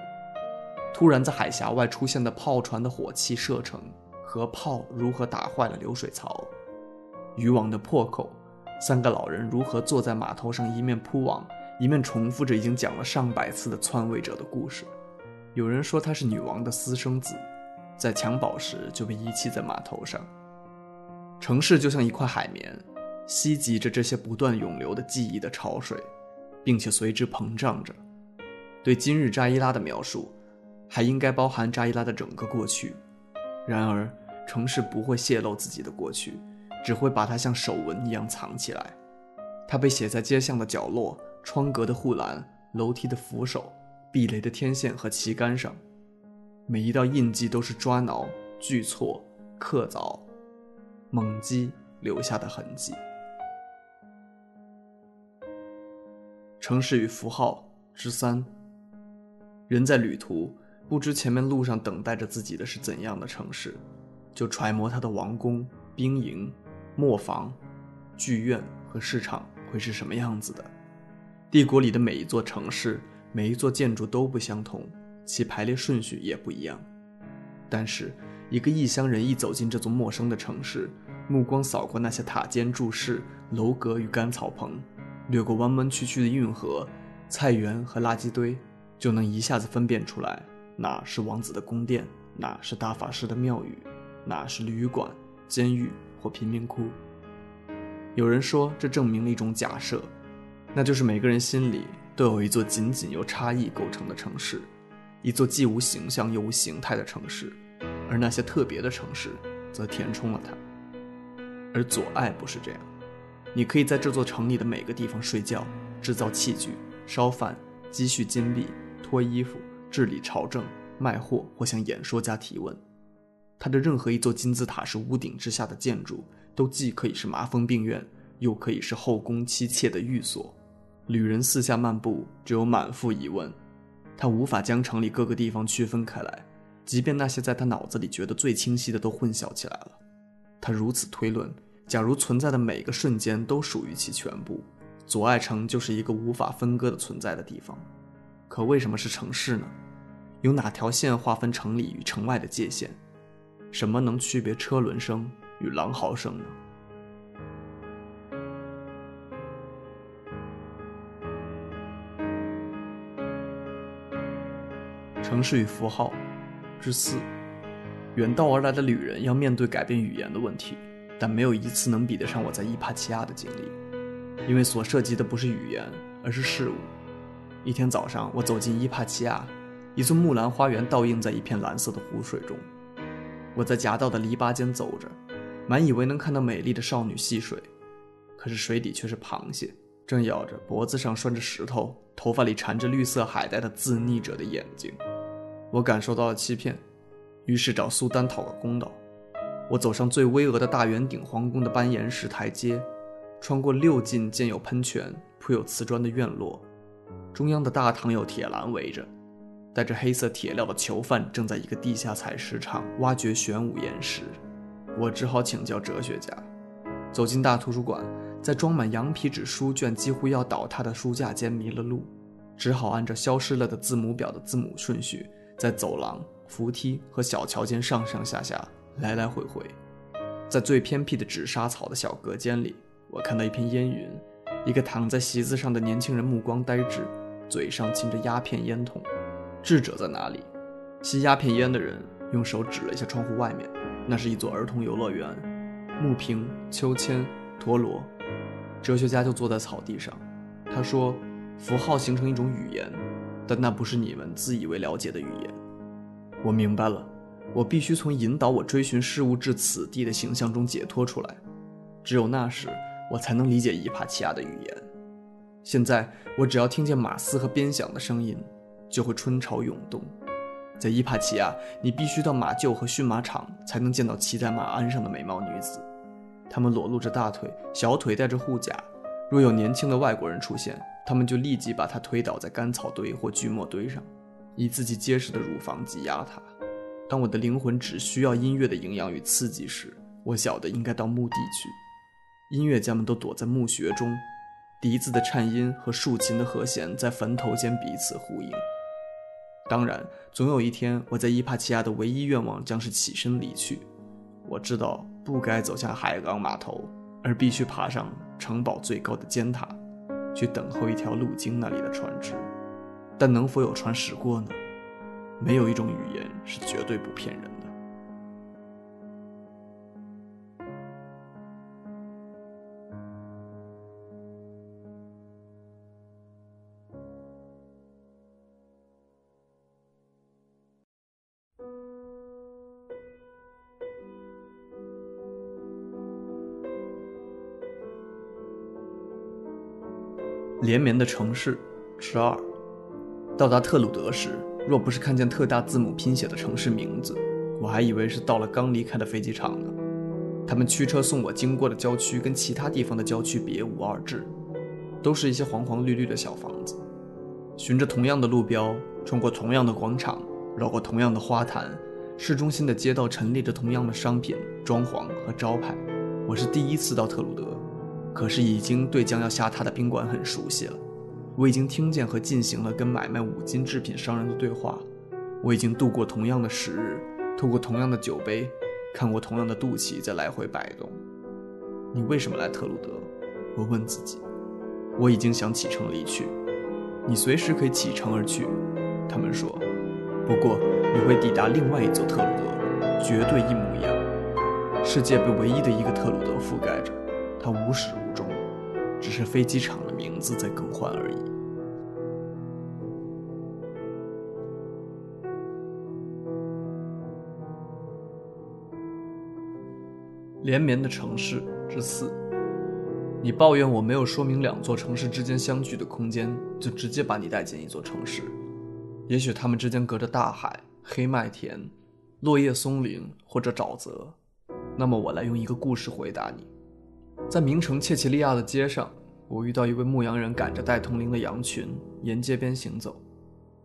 突然在海峡外出现的炮船的火器射程和炮如何打坏了流水槽，渔网的破口，三个老人如何坐在码头上一面铺网，一面重复着已经讲了上百次的篡位者的故事。有人说他是女王的私生子，在襁褓时就被遗弃在码头上。城市就像一块海绵，吸集着这些不断涌流的记忆的潮水，并且随之膨胀着。对今日扎伊拉的描述。还应该包含扎伊拉的整个过去。然而，城市不会泄露自己的过去，只会把它像手纹一样藏起来。它被写在街巷的角落、窗格的护栏、楼梯的扶手、避雷的天线和旗杆上。每一道印记都是抓挠、锯错、刻凿、猛击留下的痕迹。城市与符号之三。人在旅途。不知前面路上等待着自己的是怎样的城市，就揣摩它的王宫、兵营、磨坊、剧院和市场会是什么样子的。帝国里的每一座城市、每一座建筑都不相同，其排列顺序也不一样。但是，一个异乡人一走进这座陌生的城市，目光扫过那些塔尖柱式、楼阁与干草棚，掠过弯弯曲曲的运河、菜园和垃圾堆，就能一下子分辨出来。哪是王子的宫殿，哪是大法师的庙宇，哪是旅馆、监狱或贫民窟？有人说，这证明了一种假设，那就是每个人心里都有一座仅仅由差异构成的城市，一座既无形象又无形态的城市，而那些特别的城市则填充了它。而左爱不是这样，你可以在这座城里的每个地方睡觉、制造器具、烧饭、积蓄金币、脱衣服。治理朝政、卖货或向演说家提问，他的任何一座金字塔式屋顶之下的建筑，都既可以是麻风病院，又可以是后宫妻妾的寓所。旅人四下漫步，只有满腹疑问，他无法将城里各个地方区分开来，即便那些在他脑子里觉得最清晰的都混淆起来了。他如此推论：假如存在的每个瞬间都属于其全部，左爱城就是一个无法分割的存在的地方。可为什么是城市呢？有哪条线划分城里与城外的界限？什么能区别车轮声与狼嚎声呢？城市与符号之四，远道而来的旅人要面对改变语言的问题，但没有一次能比得上我在伊帕奇亚的经历，因为所涉及的不是语言，而是事物。一天早上，我走进伊帕奇亚，一座木兰花园倒映在一片蓝色的湖水中。我在夹道的篱笆间走着，满以为能看到美丽的少女戏水，可是水底却是螃蟹，正咬着脖子上拴着石头、头发里缠着绿色海带的自溺者的眼睛。我感受到了欺骗，于是找苏丹讨个公道。我走上最巍峨的大圆顶皇宫的斑岩石台阶，穿过六进建有喷泉、铺有瓷砖的院落。中央的大堂有铁栏围着，带着黑色铁镣的囚犯正在一个地下采石场挖掘玄武岩石。我只好请教哲学家。走进大图书馆，在装满羊皮纸书卷几乎要倒塌的书架间迷了路，只好按照消失了的字母表的字母顺序，在走廊、扶梯和小桥间上上下下来来回回。在最偏僻的纸莎草的小隔间里，我看到一片烟云，一个躺在席子上的年轻人目光呆滞。嘴上噙着鸦片烟筒，智者在哪里？吸鸦片烟的人用手指了一下窗户外面，那是一座儿童游乐园，木瓶、秋千、陀螺。哲学家就坐在草地上，他说：“符号形成一种语言，但那不是你们自以为了解的语言。”我明白了，我必须从引导我追寻事物至此地的形象中解脱出来，只有那时，我才能理解伊帕奇亚的语言。现在，我只要听见马嘶和鞭响的声音，就会春潮涌动。在伊帕奇亚，你必须到马厩和驯马场才能见到骑在马鞍上的美貌女子，她们裸露着大腿，小腿戴着护甲。若有年轻的外国人出现，他们就立即把他推倒在干草堆或锯末堆上，以自己结实的乳房挤压他。当我的灵魂只需要音乐的营养与刺激时，我晓得应该到墓地去。音乐家们都躲在墓穴中，笛子的颤音和竖琴的和弦在坟头间彼此呼应。当然，总有一天，我在伊帕奇亚的唯一愿望将是起身离去。我知道不该走向海港码头，而必须爬上城堡最高的尖塔，去等候一条路经那里的船只。但能否有船驶过呢？没有一种语言是绝对不骗人的。连绵的城市之二，到达特鲁德时，若不是看见特大字母拼写的城市名字，我还以为是到了刚离开的飞机场呢。他们驱车送我经过的郊区跟其他地方的郊区别无二致，都是一些黄黄绿绿的小房子。循着同样的路标，穿过同样的广场，绕过同样的花坛，市中心的街道陈列着同样的商品、装潢和招牌。我是第一次到特鲁德。可是已经对将要下榻的宾馆很熟悉了，我已经听见和进行了跟买卖五金制品商人的对话，我已经度过同样的时日，透过同样的酒杯，看过同样的肚脐在来回摆动。你为什么来特鲁德？我问自己。我已经想启程离去。你随时可以启程而去，他们说。不过你会抵达另外一座特鲁德，绝对一模一样。世界被唯一的一个特鲁德覆盖着。它无时无，是飞机场的名字在更换而已。连绵的城市之四，你抱怨我没有说明两座城市之间相距的空间，就直接把你带进一座城市。也许他们之间隔着大海、黑麦田、落叶松林或者沼泽。那么我来用一个故事回答你。在名城切奇利亚的街上，我遇到一位牧羊人赶着带同龄的羊群沿街边行走。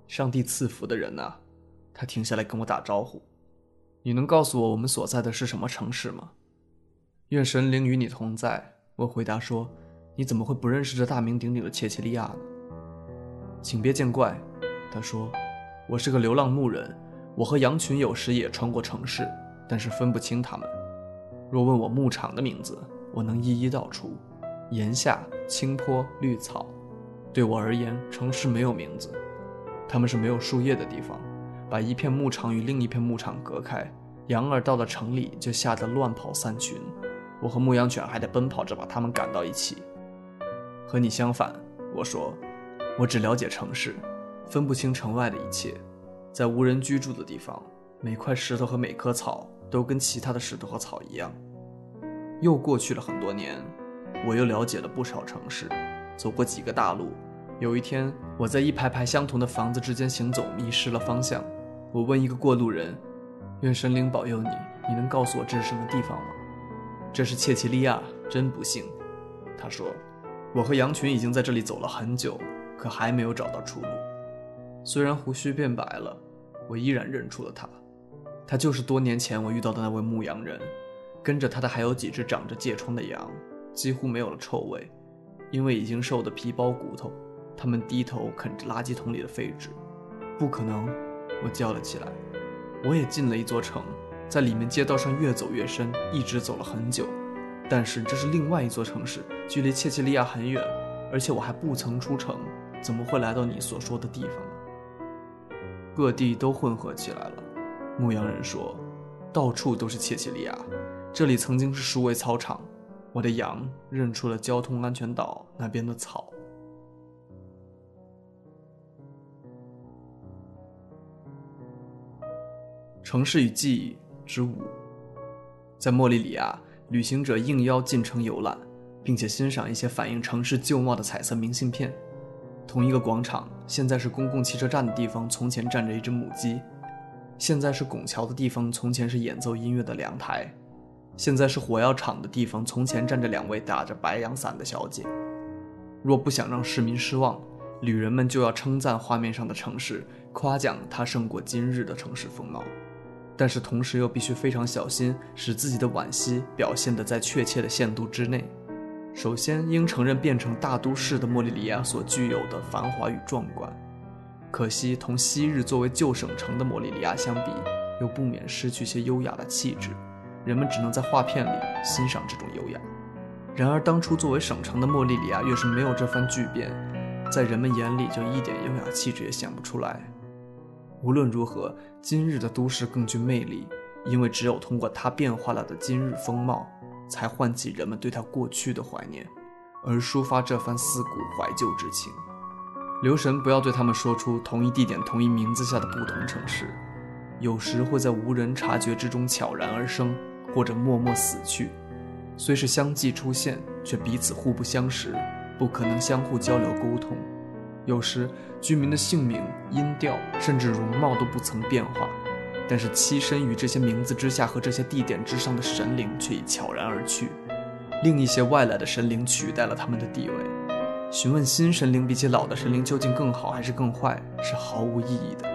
上帝赐福的人呐，他停下来跟我打招呼：“你能告诉我我们所在的是什么城市吗？”愿神灵与你同在。我回答说：“你怎么会不认识这大名鼎鼎的切切利亚呢？”请别见怪，他说：“我是个流浪牧人，我和羊群有时也穿过城市，但是分不清他们。若问我牧场的名字，我能一一道出：檐下、青坡、绿草。对我而言，城市没有名字，它们是没有树叶的地方，把一片牧场与另一片牧场隔开。羊儿到了城里就吓得乱跑散群，我和牧羊犬还得奔跑着把它们赶到一起。和你相反，我说，我只了解城市，分不清城外的一切。在无人居住的地方，每块石头和每棵草都跟其他的石头和草一样。又过去了很多年，我又了解了不少城市，走过几个大路。有一天，我在一排排相同的房子之间行走，迷失了方向。我问一个过路人：“愿神灵保佑你，你能告诉我这是什么地方吗？”“这是切奇利亚，真不幸。”他说。我和羊群已经在这里走了很久，可还没有找到出路。虽然胡须变白了，我依然认出了他。他就是多年前我遇到的那位牧羊人。跟着他的还有几只长着疥疮的羊，几乎没有了臭味，因为已经瘦得皮包骨头。他们低头啃着垃圾桶里的废纸。不可能！我叫了起来。我也进了一座城，在里面街道上越走越深，一直走了很久。但是这是另外一座城市，距离切切利亚很远，而且我还不曾出城，怎么会来到你所说的地方呢？各地都混合起来了。牧羊人说：“到处都是切切利亚。”这里曾经是数位操场，我的羊认出了交通安全岛那边的草。城市与记忆之五，在莫利里亚，旅行者应邀进城游览，并且欣赏一些反映城市旧貌的彩色明信片。同一个广场，现在是公共汽车站的地方，从前站着一只母鸡；现在是拱桥的地方，从前是演奏音乐的凉台；现在是火药厂的地方，从前站着两位打着白洋伞的小姐。若不想让市民失望，旅人们就要称赞画面上的城市，夸奖它胜过今日的城市风貌。但是同时又必须非常小心，使自己的惋惜表现得在确切的限度之内。首先，应承认变成大都市的莫利里亚所具有的繁华与壮观。可惜，同昔日作为旧省城的莫利里亚相比，又不免失去些优雅的气质。人们只能在画片里欣赏这种优雅。然而，当初作为省城的莫利里亚，越是没有这番巨变，在人们眼里就一点优雅气质也显不出来。无论如何，今日的都市更具魅力，因为只有通过它变化了的今日风貌，才唤起人们对它过去的怀念，而抒发这番思古怀旧之情。留神不要对他们说出同一地点、同一名字下的不同城市，有时会在无人察觉之中悄然而生，或者默默死去。虽是相继出现，却彼此互不相识，不可能相互交流沟通。有时，居民的姓名、音调甚至容貌都不曾变化，但是栖身于这些名字之下和这些地点之上的神灵却已悄然而去，另一些外来的神灵取代了他们的地位。询问新神灵比起老的神灵究竟更好还是更坏，是毫无意义的，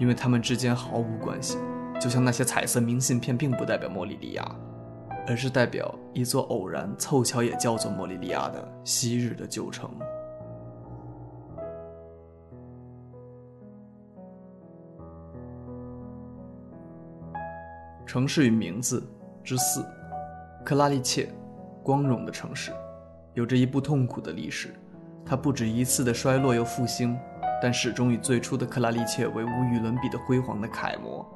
因为他们之间毫无关系。就像那些彩色明信片并不代表莫里利亚，而是代表一座偶然凑巧也叫做莫里利亚的昔日的旧城。城市与名字之四，克拉利切，光荣的城市，有着一部痛苦的历史。它不止一次的衰落又复兴，但始终与最初的克拉利切为无与伦比的辉煌的楷模。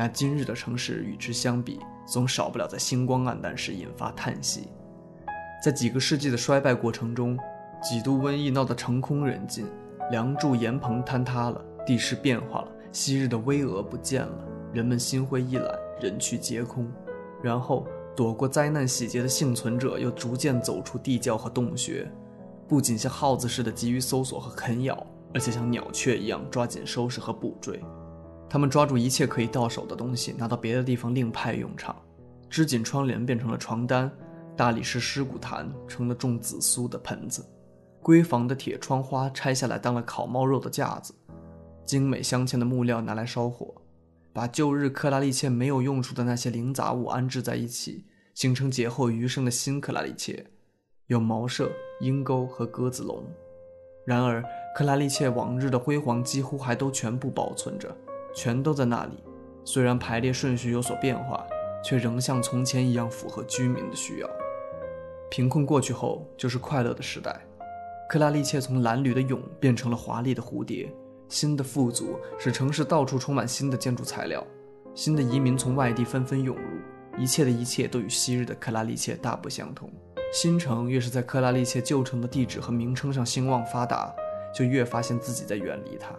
那今日的城市与之相比，总少不了在星光黯淡时引发叹息。在几个世纪的衰败过程中，几度瘟疫闹得城空人尽，梁柱岩棚坍塌了，地势变化了，昔日的巍峨不见了，人们心灰意懒。人去皆空，然后躲过灾难洗劫的幸存者又逐渐走出地窖和洞穴，不仅像耗子似的急于搜索和啃咬，而且像鸟雀一样抓紧收拾和捕追。他们抓住一切可以到手的东西，拿到别的地方另派用场。织锦窗帘变成了床单，大理石尸骨坛成了种紫苏的盆子，闺房的铁窗花拆下来当了烤猫肉的架子，精美镶嵌的木料拿来烧火。把旧日克拉利切没有用处的那些零杂物安置在一起，形成劫后余生的新克拉利切，有茅舍、鹰钩和鸽子笼。然而，克拉利切往日的辉煌几乎还都全部保存着，全都在那里。虽然排列顺序有所变化，却仍像从前一样符合居民的需要。贫困过去后，就是快乐的时代。克拉利切从蓝缕的蛹变成了华丽的蝴蝶。新的富足使城市到处充满新的建筑材料，新的移民从外地纷纷涌入，一切的一切都与昔日的克拉利切大不相同。新城越是在克拉利切旧城的地址和名称上兴旺发达，就越发现自己在远离它，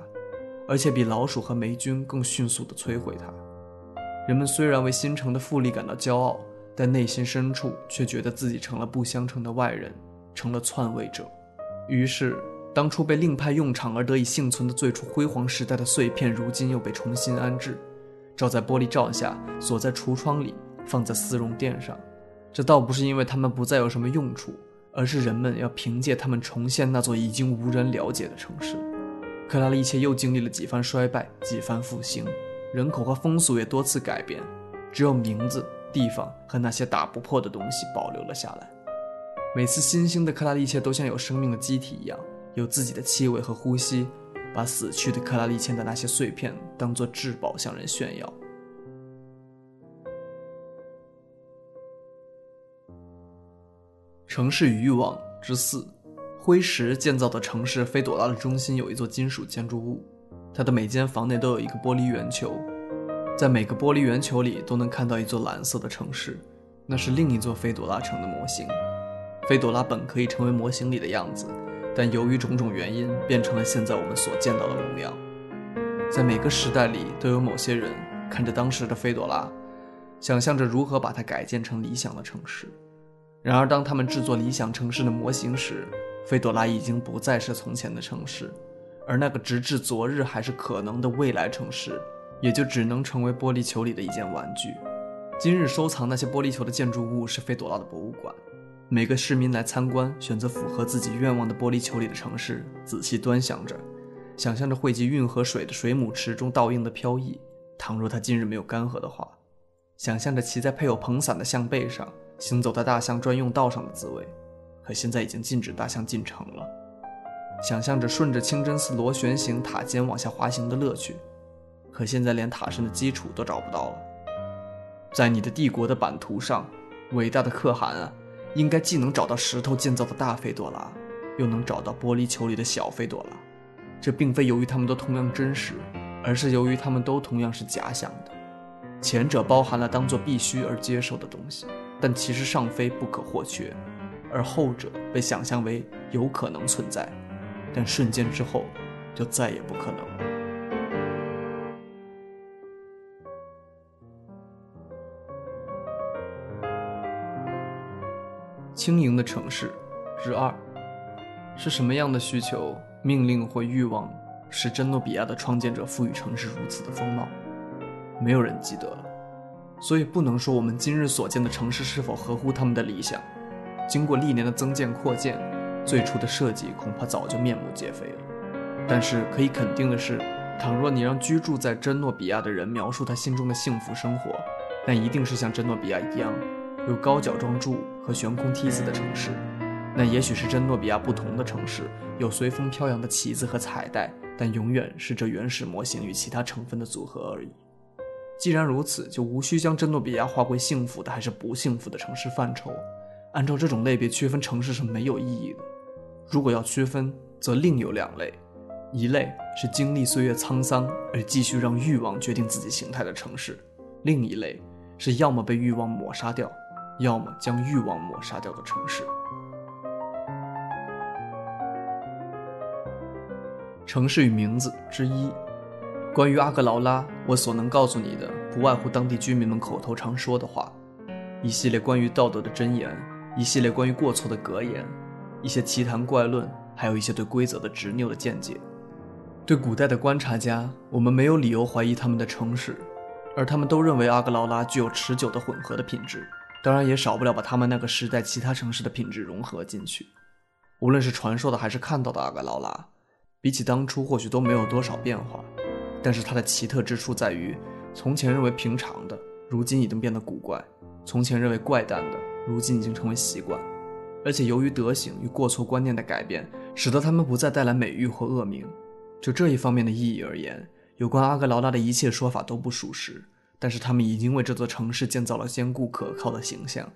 而且比老鼠和霉菌更迅速地摧毁它。人们虽然为新城的富丽感到骄傲，但内心深处却觉得自己成了不相称的外人，成了篡位者。于是。当初被另派用场而得以幸存的最初辉煌时代的碎片，如今又被重新安置，罩在玻璃罩下，锁在橱窗里，放在丝绒垫上。这倒不是因为它们不再有什么用处，而是人们要凭借它们重现那座已经无人了解的城市。克拉利切又经历了几番衰败，几番复兴，人口和风俗也多次改变，只有名字、地方和那些打不破的东西保留了下来。每次新兴的克拉利切都像有生命的机体一样。有自己的气味和呼吸，把死去的克拉利切的那些碎片当作至宝向人炫耀。城市与欲望之四，灰石建造的城市菲朵拉的中心有一座金属建筑物，它的每间房内都有一个玻璃圆球，在每个玻璃圆球里都能看到一座蓝色的城市，那是另一座菲朵拉城的模型。菲朵拉本可以成为模型里的样子，但由于种种原因，变成了现在我们所见到的模样。在每个时代里，都有某些人看着当时的菲朵拉，想象着如何把它改建成理想的城市。然而，当他们制作理想城市的模型时，菲朵拉已经不再是从前的城市，而那个直至昨日还是可能的未来城市，也就只能成为玻璃球里的一件玩具。今日收藏那些玻璃球的建筑物是菲朵拉的博物馆。每个市民来参观，选择符合自己愿望的玻璃球里的城市，仔细端详着，想象着汇集运河水的水母池中倒映的飘逸。倘若它今日没有干涸的话，想象着骑在配有蓬伞的象背上，行走在大象专用道上的滋味。现在已经禁止大象进城了。想象着顺着清真寺螺旋形塔尖往下滑行的乐趣，可现在连塔身的基础都找不到了。在你的帝国的版图上，伟大的可汗啊！应该既能找到石头建造的大菲多拉，又能找到玻璃球里的小菲多拉。这并非由于它们都同样真实，而是由于它们都同样是假想的。前者包含了当做必须而接受的东西，但其实尚非不可或缺；而后者被想象为有可能存在，但瞬间之后就再也不可能。轻盈的城市之二，是什么样的需求、命令或欲望，使真诺比亚的创建者赋予城市如此的风貌？没有人记得了，所以不能说我们今日所见的城市是否合乎他们的理想。经过历年的增建扩建，最初的设计恐怕早就面目皆非了。但是可以肯定的是，倘若你让居住在真诺比亚的人描述他心中的幸福生活，那一定是像真诺比亚一样。有高脚桩柱和悬空梯子的城市，那也许是真诺比亚不同的城市，有随风飘扬的旗子和彩带，但永远是这原始模型与其他成分的组合而已。既然如此，就无需将真诺比亚划归幸福的还是不幸福的城市范畴。按照这种类别区分城市是没有意义的。如果要区分，则另有两类：一类是经历岁月沧桑而继续让欲望决定自己形态的城市；另一类是要么被欲望抹杀掉。要么将欲望抹杀掉的城市。城市与名字之一，关于阿格劳拉，我所能告诉你的，不外乎当地居民们口头常说的话，一系列关于道德的箴言，一系列关于过错的格言，一些奇谈怪论，还有一些对规则的执拗的见解。对古代的观察家，我们没有理由怀疑他们的诚实，而他们都认为阿格劳拉具有持久的混合的品质。当然也少不了把他们那个时代其他城市的品质融合进去。无论是传说的还是看到的阿格劳拉，比起当初或许都没有多少变化。但是它的奇特之处在于，从前认为平常的，如今已经变得古怪；从前认为怪诞的，如今已经成为习惯。而且由于德行与过错观念的改变，使得他们不再带来美誉或恶名。就这一方面的意义而言，有关阿格劳拉的一切说法都不属实。但是他们已经为这座城市建造了坚固可靠的形象，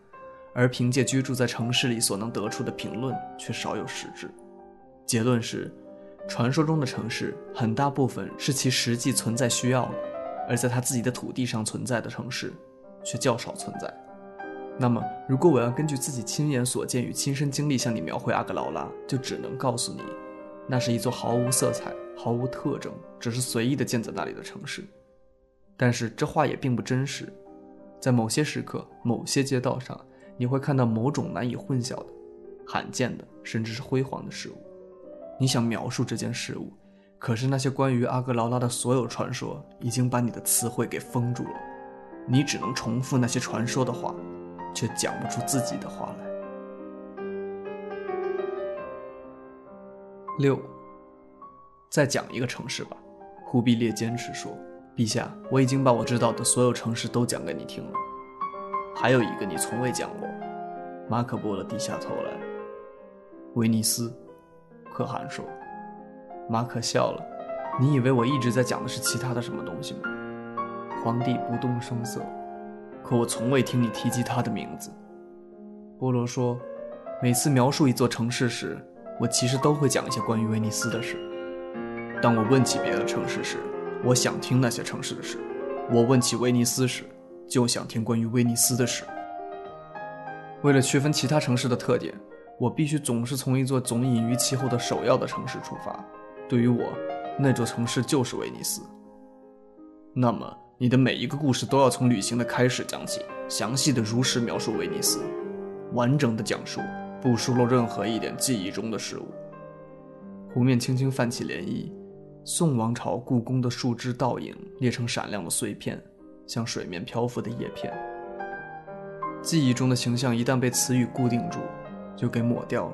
而凭借居住在城市里所能得出的评论却少有实质。结论是，传说中的城市很大部分是其实际存在需要的，而在他自己的土地上存在的城市却较少存在。那么，如果我要根据自己亲眼所见与亲身经历向你描绘阿格劳拉，就只能告诉你，那是一座毫无色彩、毫无特征，只是随意的建在那里的城市。但是这话也并不真实，在某些时刻、某些街道上，你会看到某种难以混淆的、罕见的，甚至是辉煌的事物。你想描述这件事物，可是那些关于阿格劳拉的所有传说已经把你的词汇给封住了，你只能重复那些传说的话，却讲不出自己的话来。六，再讲一个城市吧，忽必烈坚持说。陛下，我已经把我知道的所有城市都讲给你听了，还有一个你从未讲过。马可波罗低下头来。威尼斯，可汗说。马可笑了。你以为我一直在讲的是其他的什么东西吗？皇帝不动声色。可我从未听你提及他的名字。波罗说，每次描述一座城市时，我其实都会讲一些关于威尼斯的事。当我问起别的城市时，我想听那些城市的事。我问起威尼斯时，就想听关于威尼斯的事。为了区分其他城市的特点，我必须总是从一座总隐于其后的首要的城市出发。对于我，那座城市就是威尼斯。那么，你的每一个故事都要从旅行的开始讲起，详细的如实描述威尼斯，完整的讲述，不疏漏任何一点记忆中的事物。湖面轻轻泛起涟漪，宋王朝故宫的树枝倒影裂成闪亮的碎片，像水面漂浮的叶片。记忆中的形象一旦被词语固定住，就给抹掉了。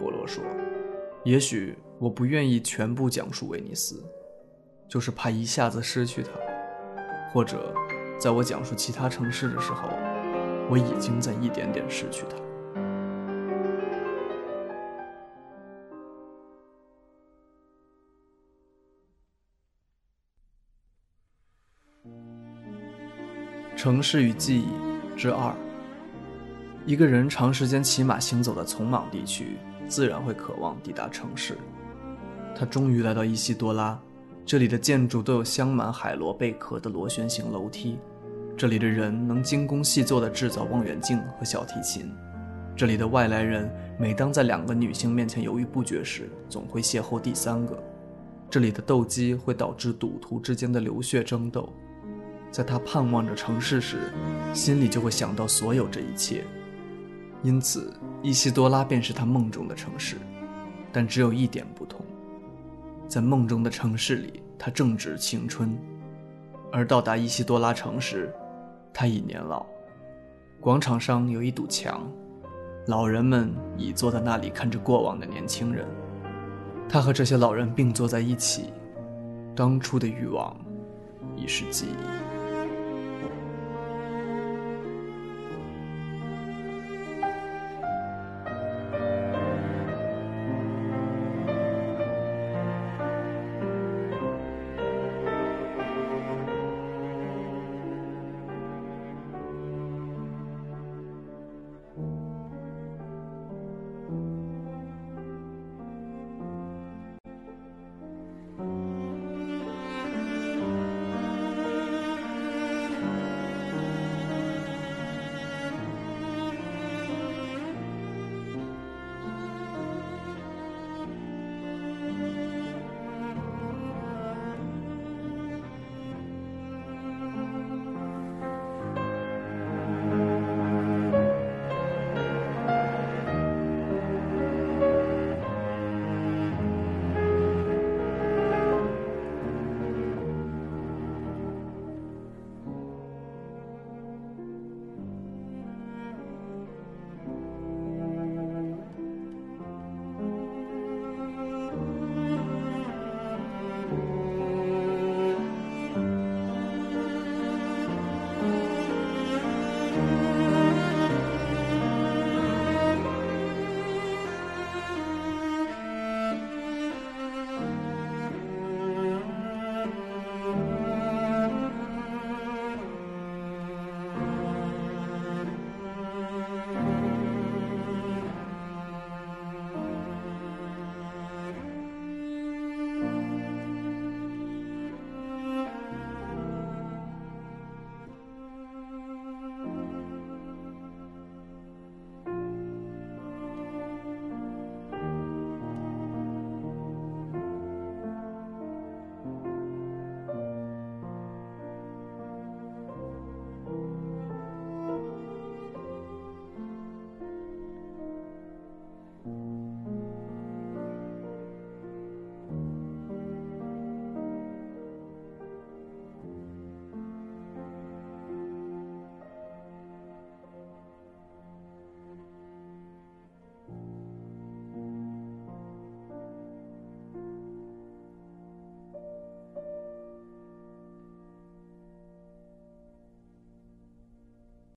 波罗说：“也许我不愿意全部讲述威尼斯，就是怕一下子失去它，或者在我讲述其他城市的时候，我已经在一点点失去它。”城市与记忆之二。一个人长时间骑马行走在丛莽地区，自然会渴望抵达城市。他终于来到伊西多拉，这里的建筑都有镶满海螺贝壳的螺旋形楼梯，这里的人能精工细作地制造望远镜和小提琴，这里的外来人每当在两个女性面前犹豫不决时，总会邂逅第三个。这里的斗鸡会导致赌徒之间的流血争斗。在他盼望着城市时，心里就会想到所有这一切。因此，伊西多拉便是他梦中的城市，但只有一点不同：在梦中的城市里，他正值青春；而到达伊西多拉城时，他已年老。广场上有一堵墙，老人们已坐在那里看着过往的年轻人。他和这些老人并坐在一起，当初的欲望已是记忆。